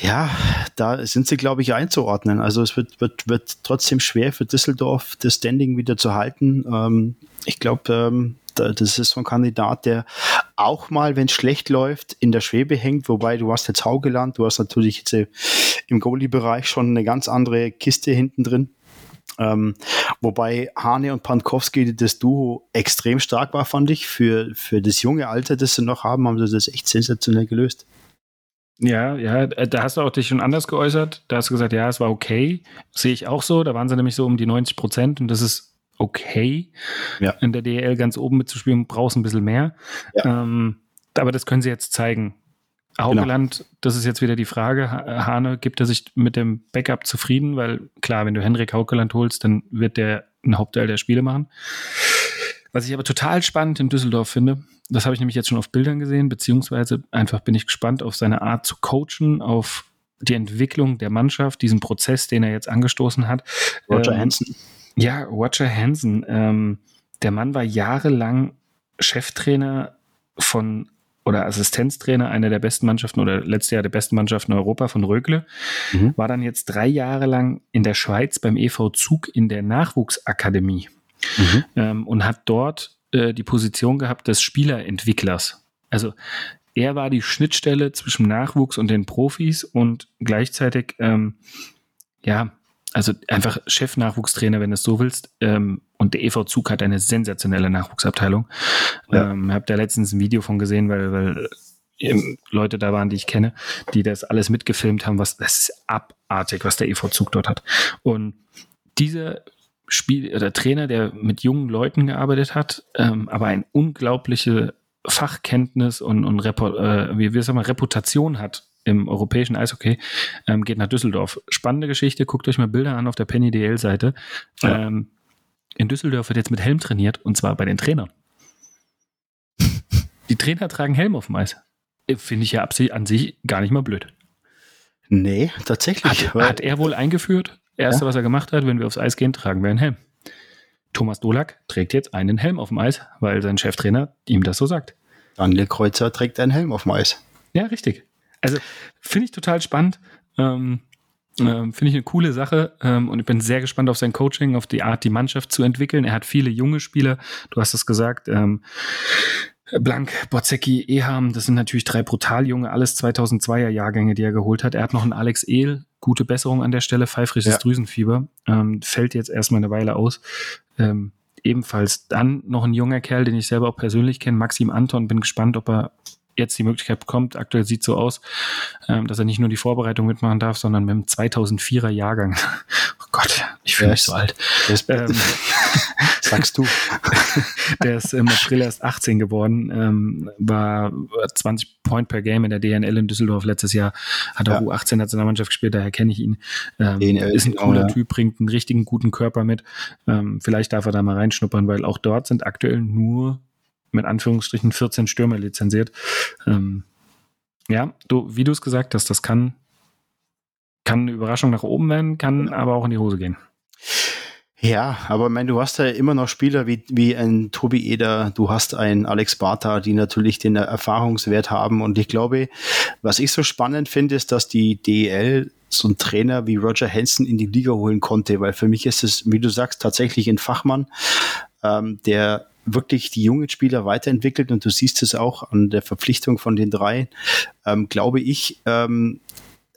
Ja, da sind sie, glaube ich, einzuordnen. Also es wird, wird, wird trotzdem schwer für Düsseldorf, das Standing wieder zu halten. Ähm, ich glaube, ähm, das ist so ein Kandidat, der auch mal, wenn es schlecht läuft, in der Schwebe hängt. Wobei du hast jetzt Haugeland, du hast natürlich jetzt äh, im Goalie-Bereich schon eine ganz andere Kiste hinten drin. Ähm, wobei Hane und Pankowski das Duo extrem stark war, fand ich. Für, für das junge Alter, das sie noch haben, haben sie das echt sensationell gelöst. Ja, ja, da hast du auch dich schon anders geäußert. Da hast du gesagt, ja, es war okay. Sehe ich auch so. Da waren sie nämlich so um die 90 Prozent und das ist okay. Ja. In der DL ganz oben mitzuspielen, brauchst ein bisschen mehr. Ja. Ähm, aber das können sie jetzt zeigen. Haukeland, genau. das ist jetzt wieder die Frage. Hane, gibt er sich mit dem Backup zufrieden? Weil klar, wenn du Henrik Haukeland holst, dann wird der einen Hauptteil der Spiele machen. Was ich aber total spannend in Düsseldorf finde, das habe ich nämlich jetzt schon auf Bildern gesehen, beziehungsweise einfach bin ich gespannt auf seine Art zu coachen, auf die Entwicklung der Mannschaft, diesen Prozess, den er jetzt angestoßen hat. Roger ähm, Hansen. Ja, Roger Hansen. Ähm, der Mann war jahrelang Cheftrainer von oder Assistenztrainer einer der besten Mannschaften oder letztes Jahr der besten Mannschaften in Europa von Rögle. Mhm. War dann jetzt drei Jahre lang in der Schweiz beim EV Zug in der Nachwuchsakademie mhm. ähm, und hat dort äh, die Position gehabt des Spielerentwicklers. Also er war die Schnittstelle zwischen Nachwuchs und den Profis und gleichzeitig, ähm, ja, also einfach Chef-Nachwuchstrainer, wenn du es so willst. Ähm, und der EV Zug hat eine sensationelle Nachwuchsabteilung. Ja. Ähm, hab da letztens ein Video von gesehen, weil, weil ähm, Leute da waren, die ich kenne, die das alles mitgefilmt haben. Was, das ist abartig, was der EV Zug dort hat. Und dieser Spiel oder Trainer, der mit jungen Leuten gearbeitet hat, ähm, aber ein unglaubliche Fachkenntnis und, und Repo, äh, wie wir sagen Reputation hat im europäischen Eishockey, ähm, geht nach Düsseldorf. Spannende Geschichte, guckt euch mal Bilder an auf der Penny DL-Seite. Ja. Ähm, in Düsseldorf wird jetzt mit Helm trainiert und zwar bei den Trainern. Die Trainer tragen Helm auf dem Eis. Äh, finde ich ja an sich gar nicht mal blöd. Nee, tatsächlich. Hat, hat er wohl eingeführt. Erste, ja. was er gemacht hat, wenn wir aufs Eis gehen, tragen wir einen Helm. Thomas Dolak trägt jetzt einen Helm auf dem Eis, weil sein Cheftrainer ihm das so sagt. Daniel Kreuzer trägt einen Helm auf dem Eis. Ja, richtig. Also finde ich total spannend. Ähm, ähm, Finde ich eine coole Sache ähm, und ich bin sehr gespannt auf sein Coaching, auf die Art, die Mannschaft zu entwickeln. Er hat viele junge Spieler, du hast es gesagt. Ähm, Blank, Bozecki, Eham, das sind natürlich drei brutal junge, alles 2002er Jahrgänge, die er geholt hat. Er hat noch einen Alex Ehl, gute Besserung an der Stelle, pfeifrisches ja. Drüsenfieber, ähm, fällt jetzt erstmal eine Weile aus. Ähm, ebenfalls dann noch ein junger Kerl, den ich selber auch persönlich kenne, Maxim Anton, bin gespannt, ob er jetzt die Möglichkeit bekommt. Aktuell sieht so aus, ähm, dass er nicht nur die Vorbereitung mitmachen darf, sondern mit dem 2004er Jahrgang. Oh Gott, ich fühle mich so alt. Ähm, Sagst du. der ist im April erst 18 geworden, ähm, war 20 Point per Game in der DNL in Düsseldorf letztes Jahr, hat auch ja. U18 Nationalmannschaft gespielt, daher kenne ich ihn. Ähm, DNL, ist ein cooler genau, Typ, bringt einen richtigen guten Körper mit. Ähm, vielleicht darf er da mal reinschnuppern, weil auch dort sind aktuell nur mit Anführungsstrichen 14 Stürmer lizenziert. Ähm, ja, du, wie du es gesagt hast, das kann, kann eine Überraschung nach oben werden, kann aber auch in die Hose gehen. Ja, aber ich meine, du hast ja immer noch Spieler wie, wie ein Tobi Eder, du hast einen Alex Bartha, die natürlich den Erfahrungswert haben. Und ich glaube, was ich so spannend finde, ist, dass die DEL so einen Trainer wie Roger Hansen in die Liga holen konnte, weil für mich ist es, wie du sagst, tatsächlich ein Fachmann, ähm, der wirklich die jungen Spieler weiterentwickelt und du siehst es auch an der Verpflichtung von den drei, ähm, glaube ich, ähm,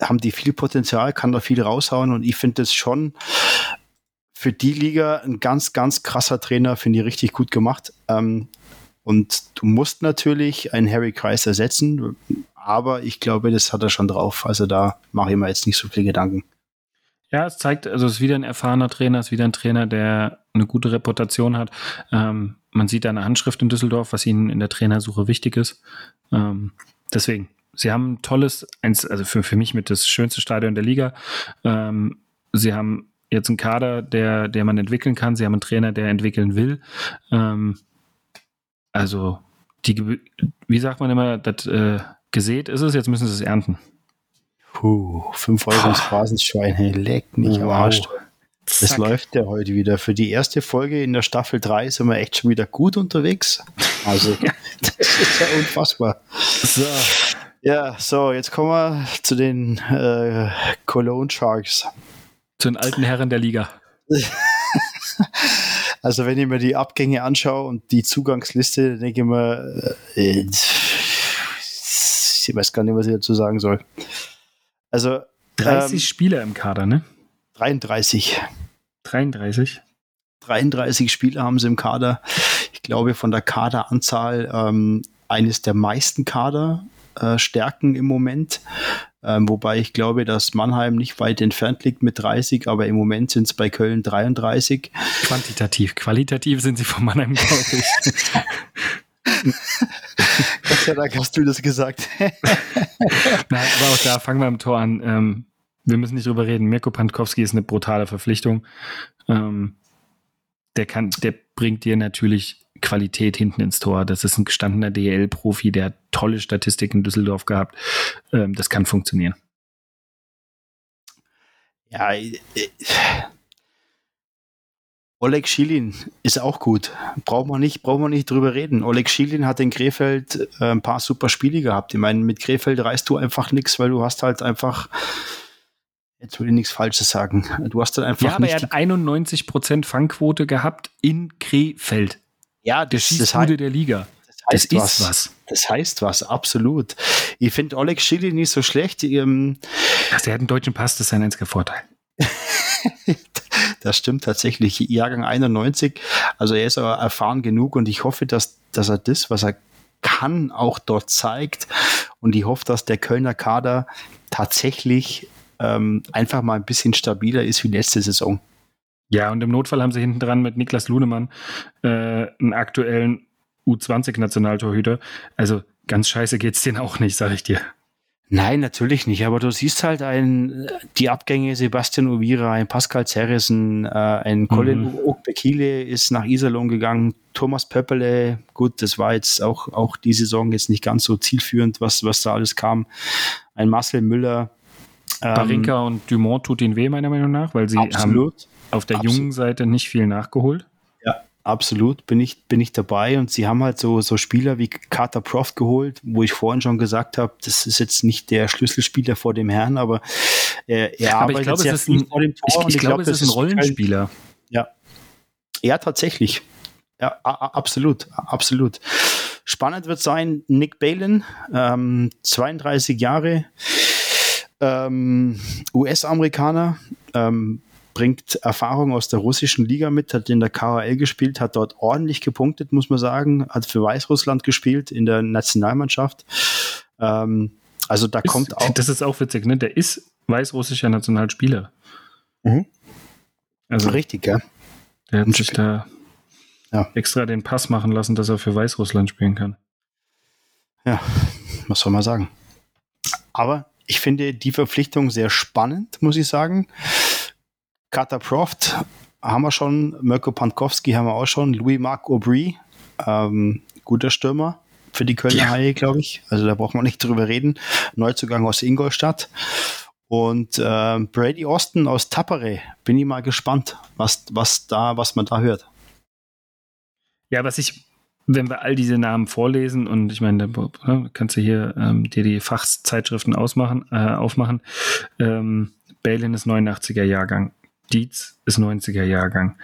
haben die viel Potenzial, kann da viel raushauen und ich finde es schon für die Liga ein ganz, ganz krasser Trainer, finde ich richtig gut gemacht. Ähm, und du musst natürlich einen Harry Kreis ersetzen, aber ich glaube, das hat er schon drauf. Also da mache ich mir jetzt nicht so viel Gedanken. Ja, es zeigt, also es ist wieder ein erfahrener Trainer, es ist wieder ein Trainer, der eine gute Reputation hat. Ähm, man sieht da eine Handschrift in Düsseldorf, was ihnen in der Trainersuche wichtig ist. Ähm, deswegen, sie haben ein tolles, eins, also für, für mich mit das schönste Stadion der Liga. Ähm, sie haben jetzt einen Kader, der, der man entwickeln kann. Sie haben einen Trainer, der entwickeln will. Ähm, also, die, wie sagt man immer, das äh, gesät ist es, jetzt müssen sie es ernten. Puh, 5 Euro ins Phrasenschwein, hey, leck mich wow. am Arsch. Das läuft ja heute wieder. Für die erste Folge in der Staffel 3 sind wir echt schon wieder gut unterwegs. Also, das ist ja unfassbar. So. Ja, so, jetzt kommen wir zu den äh, Cologne Sharks. Zu den alten Herren der Liga. also, wenn ich mir die Abgänge anschaue und die Zugangsliste, denke ich mir, äh, ich weiß gar nicht, was ich dazu sagen soll. Also 30 ähm, Spieler im Kader, ne? 33. 33? 33 Spieler haben sie im Kader. Ich glaube, von der Kaderanzahl ähm, eines der meisten Kaderstärken äh, im Moment. Ähm, wobei ich glaube, dass Mannheim nicht weit entfernt liegt mit 30, aber im Moment sind es bei Köln 33. Quantitativ, qualitativ sind sie von Mannheim, glaube ich. Gott sei Dank hast du das gesagt. Nein, aber auch da fangen wir am Tor an. Ähm, wir müssen nicht drüber reden. Mirko Pankowski ist eine brutale Verpflichtung. Ähm, der kann, der bringt dir natürlich Qualität hinten ins Tor. Das ist ein gestandener DL-Profi, der hat tolle Statistik in Düsseldorf gehabt. Ähm, das kann funktionieren. Ja, äh, Oleg Schilin ist auch gut. Braucht man nicht, braucht man nicht drüber reden. Oleg Schilin hat in Krefeld äh, ein paar super Spiele gehabt. Ich meine, mit Krefeld reißt du einfach nichts, weil du hast halt einfach, jetzt will ich nichts Falsches sagen. Du hast dann einfach. Ja, aber er hat 91% Fangquote gehabt in Krefeld. Ja, der Schießbude das der Liga. Das heißt das was. was. Das heißt was, absolut. Ich finde Oleg Schilin nicht so schlecht. Ähm, also er hat einen deutschen Pass, das ist ein einziger Vorteil. das stimmt tatsächlich. Jahrgang 91. Also er ist aber erfahren genug und ich hoffe, dass, dass er das, was er kann, auch dort zeigt. Und ich hoffe, dass der Kölner Kader tatsächlich ähm, einfach mal ein bisschen stabiler ist wie letzte Saison. Ja, und im Notfall haben sie hinten dran mit Niklas Lunemann äh, einen aktuellen U20-Nationaltorhüter. Also ganz scheiße geht's denen auch nicht, sag ich dir. Nein, natürlich nicht. Aber du siehst halt ein, die Abgänge Sebastian Ovira, ein Pascal Zerrissen, äh, ein Colin mhm. Okbekile ist nach Iserlohn gegangen. Thomas Pöppele, gut, das war jetzt auch, auch die Saison jetzt nicht ganz so zielführend, was, was da alles kam. Ein Marcel Müller. Ähm, Barinka und Dumont tut ihnen weh, meiner Meinung nach, weil sie absolut, haben auf der absolut. jungen Seite nicht viel nachgeholt absolut bin ich, bin ich dabei. Und sie haben halt so, so Spieler wie Carter Proft geholt, wo ich vorhin schon gesagt habe, das ist jetzt nicht der Schlüsselspieler vor dem Herrn, aber er, er aber arbeitet ich glaube, es ist ein, vor dem Tor. Ich, ich, ich glaube, glaub, es ist ein Rollenspieler. Ja. Ja, tatsächlich. Ja, absolut, absolut. Spannend wird sein, Nick Balin, ähm, 32 Jahre, ähm, US-Amerikaner, ähm, bringt Erfahrung aus der russischen Liga mit, hat in der KHL gespielt, hat dort ordentlich gepunktet, muss man sagen, hat für Weißrussland gespielt in der Nationalmannschaft. Ähm, also da ist, kommt auch. Das ist auch witzig, ne? Der ist weißrussischer Nationalspieler. Mhm. Also richtig, ja. Der hat sich da ja. extra den Pass machen lassen, dass er für Weißrussland spielen kann. Ja, was soll man sagen? Aber ich finde die Verpflichtung sehr spannend, muss ich sagen. Carter Proft haben wir schon, Mirko Pankowski haben wir auch schon, Louis-Marc Aubry, ähm, guter Stürmer für die Kölner ja. Haie, glaube ich. Also da braucht man nicht drüber reden. Neuzugang aus Ingolstadt. Und äh, Brady Austin aus Tappere, bin ich mal gespannt, was, was, da, was man da hört. Ja, was ich, wenn wir all diese Namen vorlesen und ich meine, da ne, kannst du hier ähm, dir die Fachzeitschriften ausmachen, äh, aufmachen. Ähm, Balin ist 89er Jahrgang. Dietz ist 90er Jahrgang.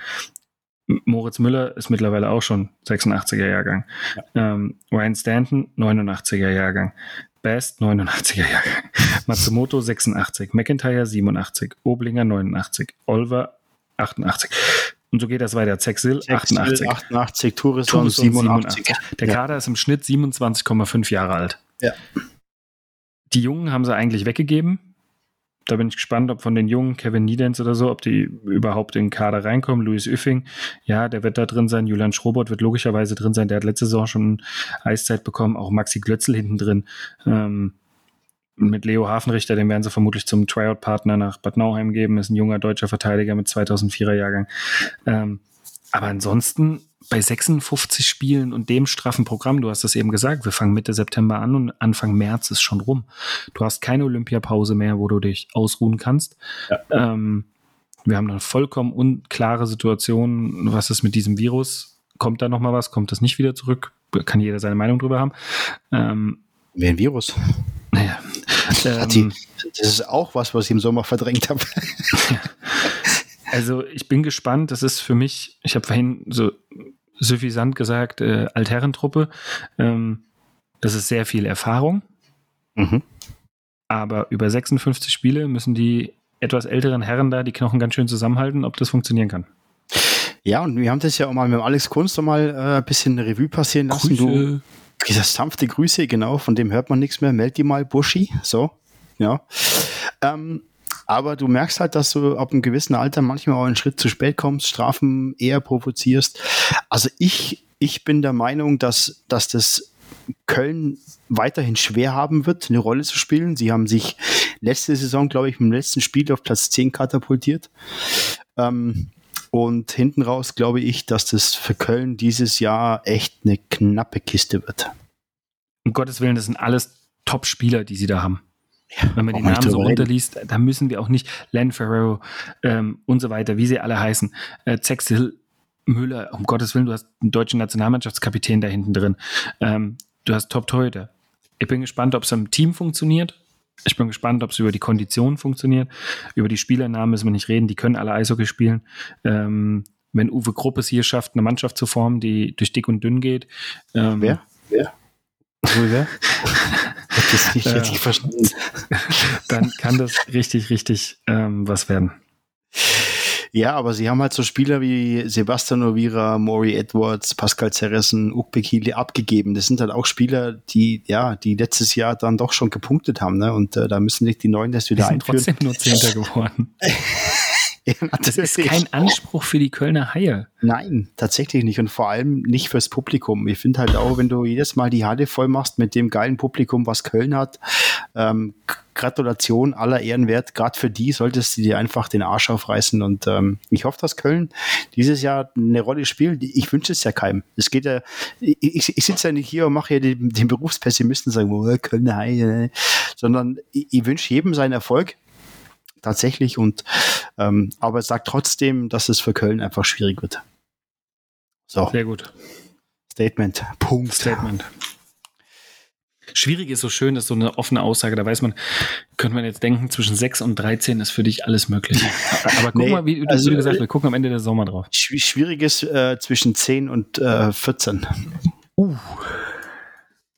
Moritz Müller ist mittlerweile auch schon 86er Jahrgang. Ja. Ähm, Ryan Stanton, 89er Jahrgang. Best, 89er Jahrgang. Matsumoto, 86. McIntyre, 87. Oblinger, 89. Olver, 88. Und so geht das weiter. Zexil, 88. 88, Tourisson, 87. 87. Der Kader ist im Schnitt 27,5 Jahre alt. Ja. Die Jungen haben sie eigentlich weggegeben da bin ich gespannt, ob von den Jungen, Kevin Niedens oder so, ob die überhaupt in den Kader reinkommen. Luis Üffing, ja, der wird da drin sein. Julian Schrobot wird logischerweise drin sein. Der hat letzte Saison schon Eiszeit bekommen. Auch Maxi Glötzel hinten drin. Ähm, mit Leo Hafenrichter, den werden sie vermutlich zum Tryout-Partner nach Bad Nauheim geben. Ist ein junger deutscher Verteidiger mit 2004er Jahrgang. Ähm, aber ansonsten bei 56 Spielen und dem straffen Programm, du hast das eben gesagt, wir fangen Mitte September an und Anfang März ist schon rum. Du hast keine Olympiapause mehr, wo du dich ausruhen kannst. Ja. Ähm, wir haben eine vollkommen unklare Situation. Was ist mit diesem Virus? Kommt da noch mal was? Kommt das nicht wieder zurück? Kann jeder seine Meinung drüber haben. Ähm, Wie ein Virus. Naja. Ähm, das ist auch was, was ich im Sommer verdrängt habe. Also ich bin gespannt. Das ist für mich, ich habe vorhin so suffisant gesagt, äh, Altherrentruppe. Ähm, das ist sehr viel Erfahrung. Mhm. Aber über 56 Spiele müssen die etwas älteren Herren da die Knochen ganz schön zusammenhalten, ob das funktionieren kann. Ja, und wir haben das ja auch mal mit Alex Kunst mal äh, ein bisschen Revue passieren lassen. Grüße. Du, sanfte Grüße, genau, von dem hört man nichts mehr. Meld die mal, Buschi. So, ja. Ähm, aber du merkst halt, dass du ab einem gewissen Alter manchmal auch einen Schritt zu spät kommst, Strafen eher provozierst. Also ich, ich bin der Meinung, dass, dass das Köln weiterhin schwer haben wird, eine Rolle zu spielen. Sie haben sich letzte Saison, glaube ich, im letzten Spiel auf Platz 10 katapultiert. Ähm, und hinten raus glaube ich, dass das für Köln dieses Jahr echt eine knappe Kiste wird. Um Gottes Willen, das sind alles Top-Spieler, die sie da haben. Ja, Wenn man die Namen so runterliest, da müssen wir auch nicht Len Ferrero ähm, und so weiter, wie sie alle heißen. Äh, Hill Müller, um Gottes Willen, du hast einen deutschen Nationalmannschaftskapitän da hinten drin. Ähm, du hast Top-Torhüter. Ich bin gespannt, ob es im Team funktioniert. Ich bin gespannt, ob es über die Konditionen funktioniert. Über die Spielernamen müssen wir nicht reden. Die können alle Eishockey spielen. Ähm, wenn Uwe Grupp es hier schafft, eine Mannschaft zu formen, die durch dick und dünn geht. Ähm, wer? Wer? Uwe wer? das nicht richtig verstanden. Dann kann das richtig, richtig ähm, was werden. Ja, aber sie haben halt so Spieler wie Sebastian Ovira, Maury Edwards, Pascal Zerressen, Ukbekili abgegeben. Das sind halt auch Spieler, die, ja, die letztes Jahr dann doch schon gepunktet haben, ne? Und äh, da müssen sich die Neuen das wieder die sind einführen. trotzdem nur Zehnter geworden. Das ist kein Anspruch für die Kölner Haie. Nein, tatsächlich nicht. Und vor allem nicht fürs Publikum. Ich finde halt auch, wenn du jedes Mal die Halle voll machst mit dem geilen Publikum, was Köln hat, ähm, Gratulation aller Ehrenwert. Gerade für die solltest du dir einfach den Arsch aufreißen. Und ähm, ich hoffe, dass Köln dieses Jahr eine Rolle spielt. Ich wünsche es ja keinem. Es geht ja, ich, ich, sitze ja nicht hier und mache ja den, den Berufspessimisten und sage, oh, Kölner Haie, sondern ich, ich wünsche jedem seinen Erfolg tatsächlich. Und ähm, aber es sagt trotzdem, dass es für Köln einfach schwierig wird. So. Sehr gut. Statement. Punkt. Statement. Schwierig ist so schön, ist so eine offene Aussage. Da weiß man, könnte man jetzt denken, zwischen 6 und 13 ist für dich alles möglich. Aber guck nee, mal, wie, also, du gesagt hast, wir gucken am Ende der Sommer drauf. Schwierig ist äh, zwischen 10 und äh, 14. Uh.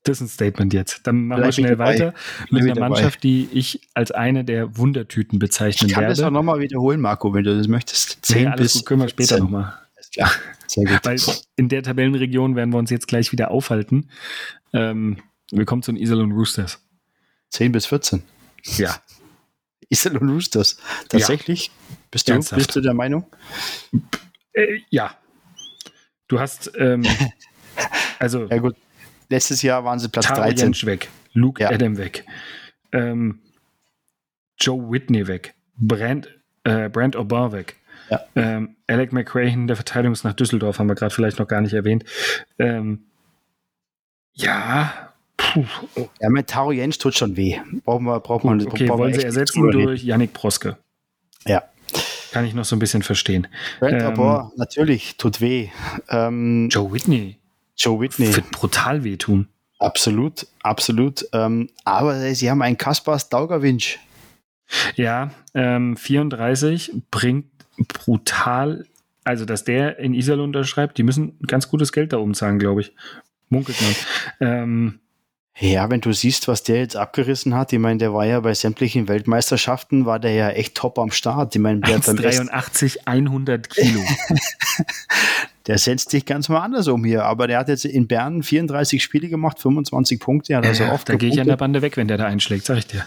Das ist ein Statement jetzt. Dann machen Bleib wir schnell weiter mit einer Mannschaft, die ich als eine der Wundertüten bezeichnen werde. Ich kann werde. das auch nochmal wiederholen, Marco, wenn du das möchtest. 10 nee, alles bis gut, können wir später nochmal. Ja, sehr gut. Weil in der Tabellenregion werden wir uns jetzt gleich wieder aufhalten. Ähm, wir kommen zu den Isel und Roosters. 10 bis 14. Ja. Isel und Roosters. Tatsächlich? Ja. Bist, du, bist du der Meinung? Äh, ja. Du hast, ähm, also. Ja, gut letztes Jahr waren sie Platz Taro 13. Jensch weg, Luke ja. Adam weg, ähm, Joe Whitney weg, Brand, äh, Brand Obar weg. Ja. Ähm, Alec McRae der Verteidigung ist nach Düsseldorf, haben wir gerade vielleicht noch gar nicht erwähnt. Ähm, ja, Puh. Ja, mit Taro Jensch tut schon weh. Brauchen wir, braucht man, okay, wollen sie ersetzen durch Yannick Proske. Ja. Kann ich noch so ein bisschen verstehen. Brent ähm, natürlich, tut weh. Ähm, Joe Whitney. Joe Whitney. Wird brutal wehtun. Absolut, absolut. Ähm, aber sie haben einen Kaspar Staugerwinsch. Ja, ähm, 34 bringt brutal, also dass der in Isal unterschreibt, die müssen ganz gutes Geld da oben zahlen, glaube ich. Munkelt man. Ähm, ja, wenn du siehst, was der jetzt abgerissen hat, ich meine, der war ja bei sämtlichen Weltmeisterschaften, war der ja echt top am Start. Ich meine, der 83, 100 Kilo. der setzt sich ganz mal anders um hier. Aber der hat jetzt in Bern 34 Spiele gemacht, 25 Punkte. Hat also ja, oft da gehe ich an der Bande weg, wenn der da einschlägt, sag ich dir.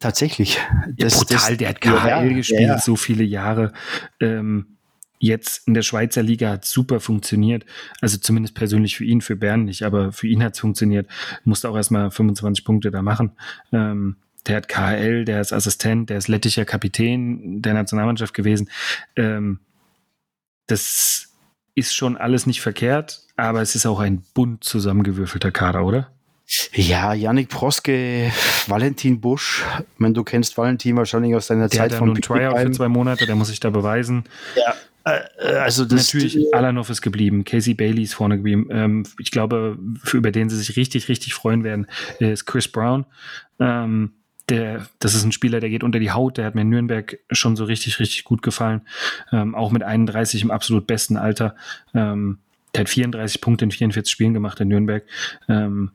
Tatsächlich. Das, ja, brutal, das, der hat KHL ja, gespielt, ja. so viele Jahre. Ähm, jetzt in der Schweizer Liga hat super funktioniert. Also zumindest persönlich für ihn, für Bern nicht, aber für ihn hat es funktioniert. Musste auch erstmal 25 Punkte da machen. Ähm, der hat KHL, der ist Assistent, der ist lettischer Kapitän der Nationalmannschaft gewesen. Ähm, das ist schon alles nicht verkehrt, aber es ist auch ein bunt zusammengewürfelter Kader, oder? Ja, Yannick Proske, Valentin Busch. wenn du kennst Valentin wahrscheinlich aus deiner der Zeit hat von Tryout für zwei Monate, der muss sich da beweisen. Ja, äh, äh, also das natürlich Alanov ist geblieben, Casey Bailey ist vorne geblieben. Ähm, ich glaube, für, über den sie sich richtig, richtig freuen werden, ist Chris Brown. Ähm, der, das ist ein Spieler, der geht unter die Haut. Der hat mir in Nürnberg schon so richtig, richtig gut gefallen. Ähm, auch mit 31 im absolut besten Alter. Ähm, der hat 34 Punkte in 44 Spielen gemacht in Nürnberg. Ähm,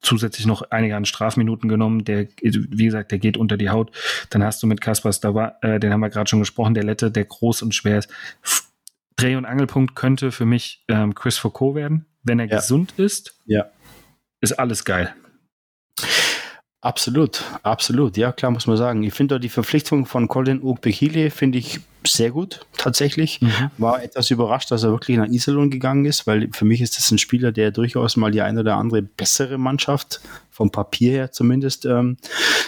zusätzlich noch einige an Strafminuten genommen. Der, wie gesagt, der geht unter die Haut. Dann hast du mit Kaspers, da war, äh, den haben wir gerade schon gesprochen, der Lette, der groß und schwer ist. Dreh- und Angelpunkt könnte für mich ähm, Chris Foucault werden. Wenn er ja. gesund ist, ja. ist alles geil. Absolut, absolut. Ja, klar muss man sagen. Ich finde die Verpflichtung von Colin Ogbekile finde ich sehr gut, tatsächlich. Mhm. War etwas überrascht, dass er wirklich nach Iserlohn gegangen ist, weil für mich ist das ein Spieler, der durchaus mal die eine oder andere bessere Mannschaft, vom Papier her zumindest, ähm,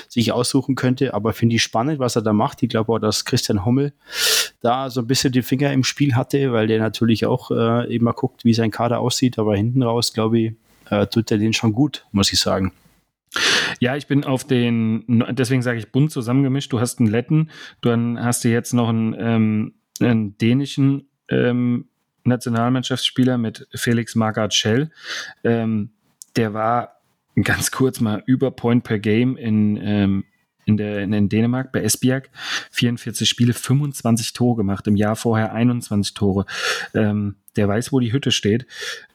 sich aussuchen könnte. Aber finde ich spannend, was er da macht. Ich glaube auch, dass Christian Hommel da so ein bisschen die Finger im Spiel hatte, weil der natürlich auch äh, immer guckt, wie sein Kader aussieht. Aber hinten raus, glaube ich, äh, tut er den schon gut, muss ich sagen. Ja, ich bin auf den, deswegen sage ich bunt zusammengemischt. Du hast einen Letten, dann hast du jetzt noch einen, ähm, einen dänischen ähm, Nationalmannschaftsspieler mit Felix Magath Schell. Ähm, der war ganz kurz mal über Point per Game in, ähm, in, der, in Dänemark bei Esbjerg. 44 Spiele, 25 Tore gemacht, im Jahr vorher 21 Tore. Ähm, der weiß, wo die Hütte steht.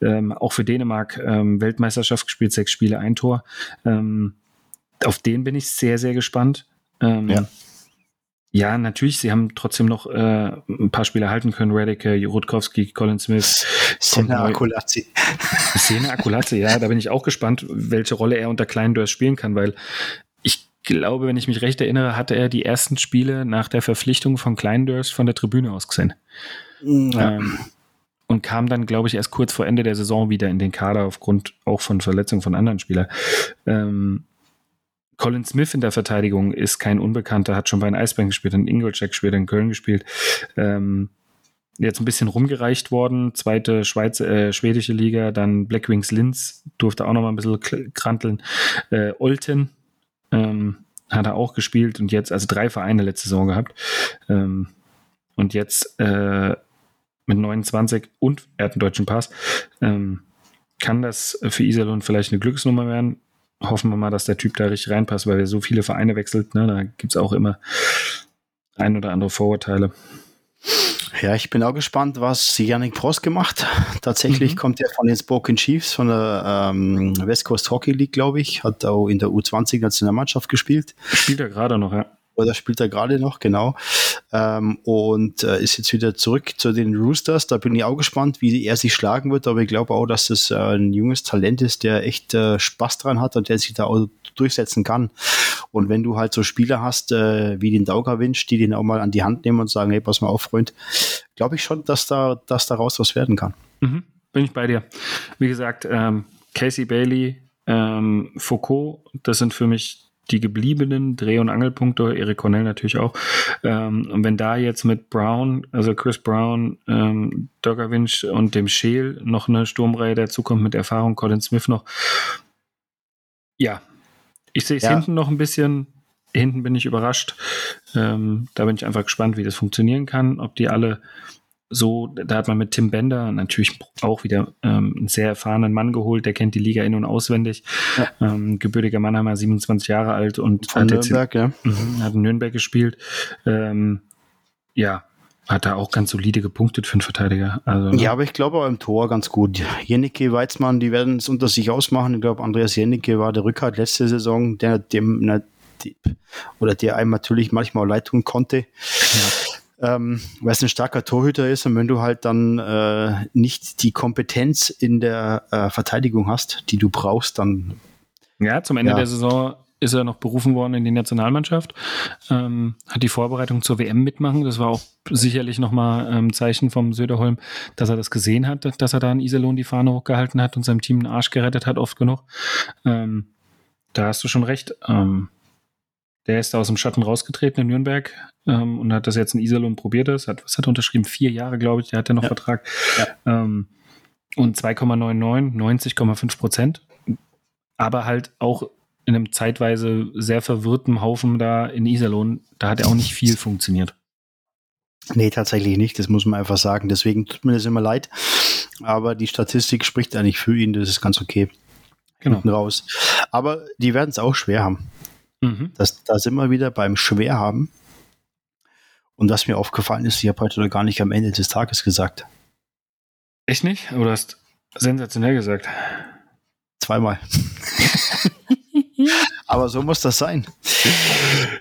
Ähm, auch für Dänemark ähm, Weltmeisterschaft gespielt, sechs Spiele, ein Tor. Ähm, auf den bin ich sehr, sehr gespannt. Ähm, ja. Ja, natürlich, sie haben trotzdem noch äh, ein paar Spiele halten können. Radeke, Rutkowski, Colin Smith. Sena Akulazzi. Sena Akulazzi, ja, da bin ich auch gespannt, welche Rolle er unter kleinen Dörrs spielen kann, weil ich glaube, wenn ich mich recht erinnere, hatte er die ersten Spiele nach der Verpflichtung von Kleindörs von der Tribüne aus gesehen. Ja. Ähm, und kam dann, glaube ich, erst kurz vor Ende der Saison wieder in den Kader aufgrund auch von Verletzungen von anderen Spielern. Ähm, Colin Smith in der Verteidigung ist kein Unbekannter, hat schon bei den Eisbären gespielt, in Ingolstadt gespielt, in Köln gespielt. Ähm, jetzt ein bisschen rumgereicht worden. Zweite Schweiz, äh, schwedische Liga, dann Blackwings Linz durfte auch noch mal ein bisschen kranteln. Äh, Olten ähm, hat er auch gespielt und jetzt, also drei Vereine letzte Saison gehabt. Ähm, und jetzt äh, mit 29 und er hat einen deutschen Pass. Ähm, kann das für Iserlohn vielleicht eine Glücksnummer werden? Hoffen wir mal, dass der Typ da richtig reinpasst, weil er so viele Vereine wechselt. Ne? Da gibt es auch immer ein oder andere Vorurteile. Ja, ich bin auch gespannt, was Yannick Prost gemacht. Tatsächlich mhm. kommt er von den Spoken Chiefs von der ähm, West Coast Hockey League, glaube ich. Hat auch in der U20-Nationalmannschaft gespielt. Spielt er gerade noch, ja. Oder spielt er gerade noch, genau. Ähm, und äh, ist jetzt wieder zurück zu den Roosters. Da bin ich auch gespannt, wie er sich schlagen wird. Aber ich glaube auch, dass es äh, ein junges Talent ist, der echt äh, Spaß dran hat und der sich da auch durchsetzen kann. Und wenn du halt so Spieler hast äh, wie den Daugerwinsch, die den auch mal an die Hand nehmen und sagen, hey, pass mal auf, Freund, glaube ich schon, dass da dass daraus was werden kann. Mhm, bin ich bei dir. Wie gesagt, ähm, Casey Bailey, ähm, Foucault, das sind für mich die gebliebenen Dreh- und Angelpunkte, Erik Cornell natürlich auch. Ähm, und wenn da jetzt mit Brown, also Chris Brown, ähm, Winch und dem Scheel noch eine Sturmreihe dazukommt mit Erfahrung, Colin Smith noch. Ja, ich sehe es ja. hinten noch ein bisschen. Hinten bin ich überrascht. Ähm, da bin ich einfach gespannt, wie das funktionieren kann, ob die alle so, da hat man mit Tim Bender natürlich auch wieder ähm, einen sehr erfahrenen Mann geholt, der kennt die Liga in- und auswendig. Ja. Ähm, gebürtiger Mannheimer, 27 Jahre alt und Von hat Nürnberg, jetzt, ja. Mh, hat in Nürnberg gespielt. Ähm, ja, hat da auch ganz solide gepunktet für einen Verteidiger. Also, ne? ja, aber ich glaube auch im Tor ganz gut. Jennecke, Weizmann, die werden es unter sich ausmachen. Ich glaube, Andreas Jennecke war der Rückhalt letzte Saison, der dem, oder der einem natürlich manchmal leid tun konnte. Ja ähm, weil es ein starker Torhüter ist und wenn du halt dann äh, nicht die Kompetenz in der äh, Verteidigung hast, die du brauchst, dann. Ja, zum Ende ja. der Saison ist er noch berufen worden in die Nationalmannschaft, ähm, hat die Vorbereitung zur WM mitmachen. Das war auch sicherlich nochmal ein ähm, Zeichen vom Söderholm, dass er das gesehen hat, dass er da in Iserlohn die Fahne hochgehalten hat und seinem Team den Arsch gerettet hat, oft genug. Ähm, da hast du schon recht. Ähm, der ist da aus dem Schatten rausgetreten in Nürnberg ähm, und hat das jetzt in Iserlohn probiert. Das hat, was hat er unterschrieben? Vier Jahre, glaube ich. Der hat ja noch ja. Vertrag. Ja. Ähm, und 2,99, 90,5 Prozent. Aber halt auch in einem zeitweise sehr verwirrten Haufen da in Iserlohn, da hat er auch nicht viel funktioniert. Nee, tatsächlich nicht. Das muss man einfach sagen. Deswegen tut mir das immer leid. Aber die Statistik spricht eigentlich für ihn. Das ist ganz okay. Genau. raus. Aber die werden es auch schwer haben. Mhm. Das, da sind wir wieder beim Schwerhaben. Und was mir aufgefallen ist, ich habe heute noch gar nicht am Ende des Tages gesagt. Echt nicht? Aber du hast sensationell gesagt. Zweimal. Aber so muss das sein.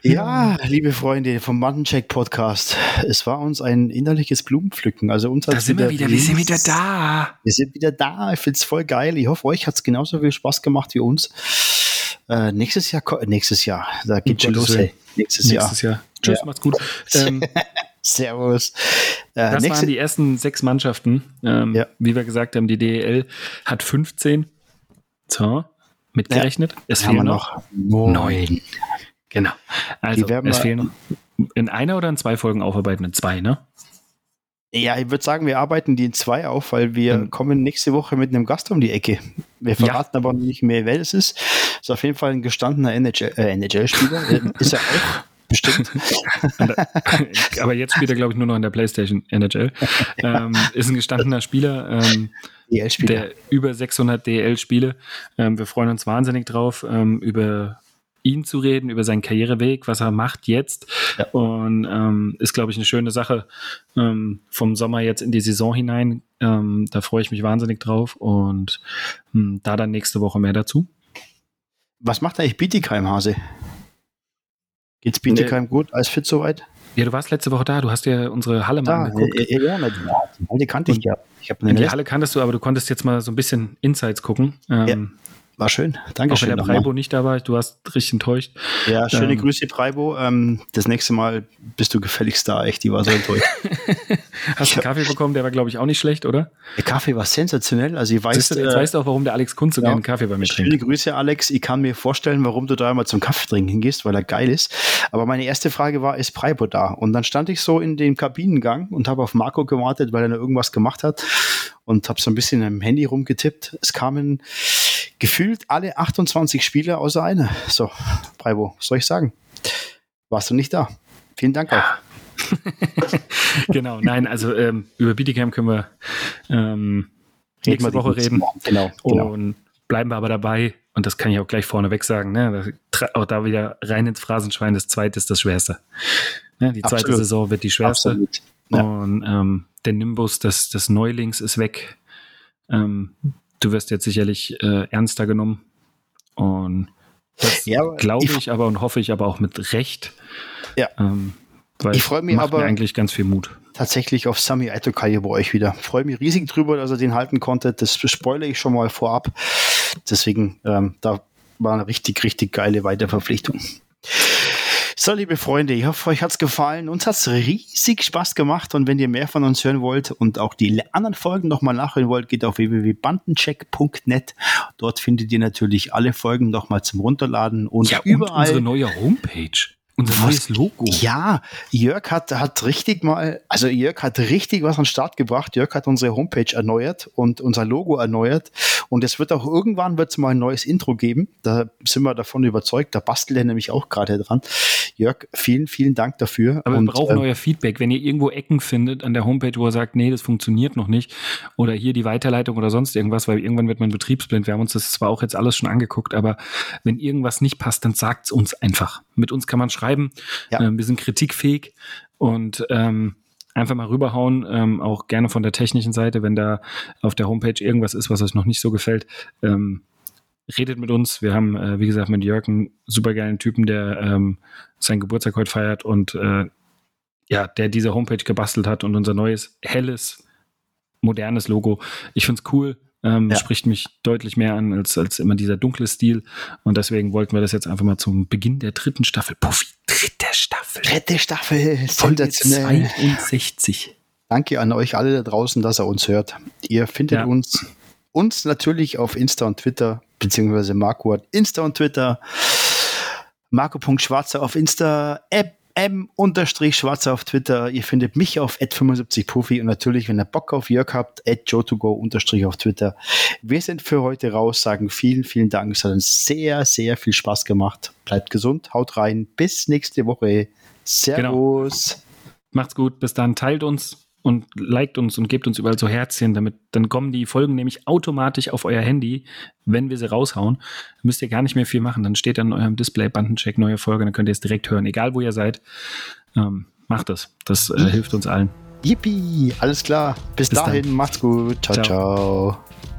Ja, liebe Freunde vom Mattencheck Podcast, es war uns ein innerliches Blumenpflücken. Also uns da sind wir wieder, wir sind wieder da. Wir sind wieder da. Ich finde es voll geil. Ich hoffe, euch hat es genauso viel Spaß gemacht wie uns. Äh, nächstes Jahr, nächstes Jahr, da geht schon los. Hey. Nächstes, nächstes Jahr. Jahr. Tschüss, ja. macht's gut. Ähm, Servus. Äh, das waren die ersten sechs Mannschaften. Ähm, ja. Wie wir gesagt haben, die DEL hat 15. So, mitgerechnet. Ja. Es fehlen noch neun. Genau. Also, es fehlen in einer oder in zwei Folgen aufarbeiten? In zwei, ne? Ja, ich würde sagen, wir arbeiten die in zwei auf, weil wir mhm. kommen nächste Woche mit einem Gast um die Ecke. Wir verraten ja. aber nicht mehr, wer es ist. Ist auf jeden Fall ein gestandener NHL-Spieler. Äh, ist er auch. Bestimmt. aber jetzt spielt er, glaube ich, nur noch in der PlayStation NHL. Ähm, ist ein gestandener Spieler. Ähm, DL-Spieler. Der über 600 DL-Spiele. Ähm, wir freuen uns wahnsinnig drauf, ähm, über ihn zu reden, über seinen Karriereweg, was er macht jetzt. Ja. Und ähm, ist, glaube ich, eine schöne Sache ähm, vom Sommer jetzt in die Saison hinein. Ähm, da freue ich mich wahnsinnig drauf und hm, da dann nächste Woche mehr dazu. Was macht eigentlich Bietigheim, Hase? Geht's Bietigheim nee. gut? Alles fit soweit? Ja, du warst letzte Woche da, du hast dir unsere Halle mal angeguckt. Ja, ja, ja, die Halle kannte ich ja. Ich die Halle kanntest du, aber du konntest jetzt mal so ein bisschen Insights gucken. Ähm, war schön. Dankeschön. Auch wenn der Preibo nicht da war, du warst richtig enttäuscht. Ja, schöne ähm, Grüße, Preibo. Ähm, das nächste Mal bist du gefälligst da, echt. Die war so enttäuscht. Hast du einen Kaffee bekommen? Der war, glaube ich, auch nicht schlecht, oder? Der Kaffee war sensationell. Also, ich weiß, Siehst du, jetzt äh, weißt du auch, warum der Alex Kunz so ja, gerne Kaffee bei mir trinkt. Schöne Grüße, Alex. Ich kann mir vorstellen, warum du da immer zum Kaffee trinken gehst, weil er geil ist. Aber meine erste Frage war, ist Preibo da? Und dann stand ich so in dem Kabinengang und habe auf Marco gewartet, weil er noch irgendwas gemacht hat und habe so ein bisschen am Handy rumgetippt. Es kamen gefühlt alle 28 Spieler außer einer. So, Breibo, was soll ich sagen? Warst du nicht da? Vielen Dank auch. genau, nein, also ähm, über Bietigheim können wir ähm, nächste Woche reden. Genau, genau. Und bleiben wir aber dabei, und das kann ich auch gleich vorneweg sagen, ne, auch da wieder rein ins Phrasenschwein, das zweite ist das Schwerste. Ne, die zweite Absolut. Saison wird die schwerste. Ja. Und ähm, der Nimbus des, des Neulings ist weg. Ähm, du wirst jetzt sicherlich äh, ernster genommen. Und das ja, glaube ich aber und hoffe ich aber auch mit Recht. Ja. Ähm, ich freue mich aber mir eigentlich ganz viel Mut. Tatsächlich auf Sami Aitokai bei euch wieder. Freue mich riesig drüber, dass er den halten konnte. Das spoilere ich schon mal vorab. Deswegen, ähm, da war eine richtig, richtig geile Weiterverpflichtung. So, liebe Freunde, ich hoffe, euch hat's gefallen. Uns hat's riesig Spaß gemacht. Und wenn ihr mehr von uns hören wollt und auch die anderen Folgen nochmal nachhören wollt, geht auf www.bandencheck.net. Dort findet ihr natürlich alle Folgen nochmal zum Runterladen und ja, überall. Und unsere neue Homepage. Unser neues Logo. Ja, Jörg hat, hat richtig mal, also Jörg hat richtig was an den Start gebracht. Jörg hat unsere Homepage erneuert und unser Logo erneuert. Und es wird auch irgendwann wird's mal ein neues Intro geben. Da sind wir davon überzeugt. Da bastelt er nämlich auch gerade dran. Jörg, vielen, vielen Dank dafür. Aber wir brauchen äh, euer Feedback. Wenn ihr irgendwo Ecken findet an der Homepage, wo er sagt, nee, das funktioniert noch nicht. Oder hier die Weiterleitung oder sonst irgendwas, weil irgendwann wird man betriebsblind. Wir haben uns das zwar auch jetzt alles schon angeguckt, aber wenn irgendwas nicht passt, dann sagt's uns einfach. Mit uns kann man schreiben. Ja. Ähm, wir sind kritikfähig und ähm, einfach mal rüberhauen, ähm, auch gerne von der technischen Seite, wenn da auf der Homepage irgendwas ist, was euch noch nicht so gefällt. Ähm, redet mit uns. Wir haben, äh, wie gesagt, mit Jörg einen super geilen Typen, der ähm, seinen Geburtstag heute feiert und äh, ja, der diese Homepage gebastelt hat und unser neues, helles, modernes Logo. Ich finde es cool. Ähm, ja. Spricht mich deutlich mehr an als, als immer dieser dunkle Stil. Und deswegen wollten wir das jetzt einfach mal zum Beginn der dritten Staffel. Puffy, dritte Staffel. Dritte Staffel. Folge 62. Danke an euch alle da draußen, dass ihr uns hört. Ihr findet ja. uns, uns natürlich auf Insta und Twitter, beziehungsweise Marco hat Insta und Twitter. Marco.schwarzer auf Insta, App m-schwarzer auf Twitter. Ihr findet mich auf 75 puffy und natürlich, wenn ihr Bock auf Jörg habt, joe2go auf Twitter. Wir sind für heute raus, sagen vielen, vielen Dank. Es hat uns sehr, sehr viel Spaß gemacht. Bleibt gesund, haut rein. Bis nächste Woche. Servus. Genau. Macht's gut. Bis dann. Teilt uns und liked uns und gebt uns überall so Herzchen, damit dann kommen die Folgen nämlich automatisch auf euer Handy, wenn wir sie raushauen. Müsst ihr gar nicht mehr viel machen. Dann steht dann in eurem Display Bandencheck neue Folge, dann könnt ihr es direkt hören, egal wo ihr seid. Ähm, macht das. Das äh, hilft uns allen. Yippie, alles klar. Bis, Bis dahin, dann. macht's gut. ciao. ciao. ciao.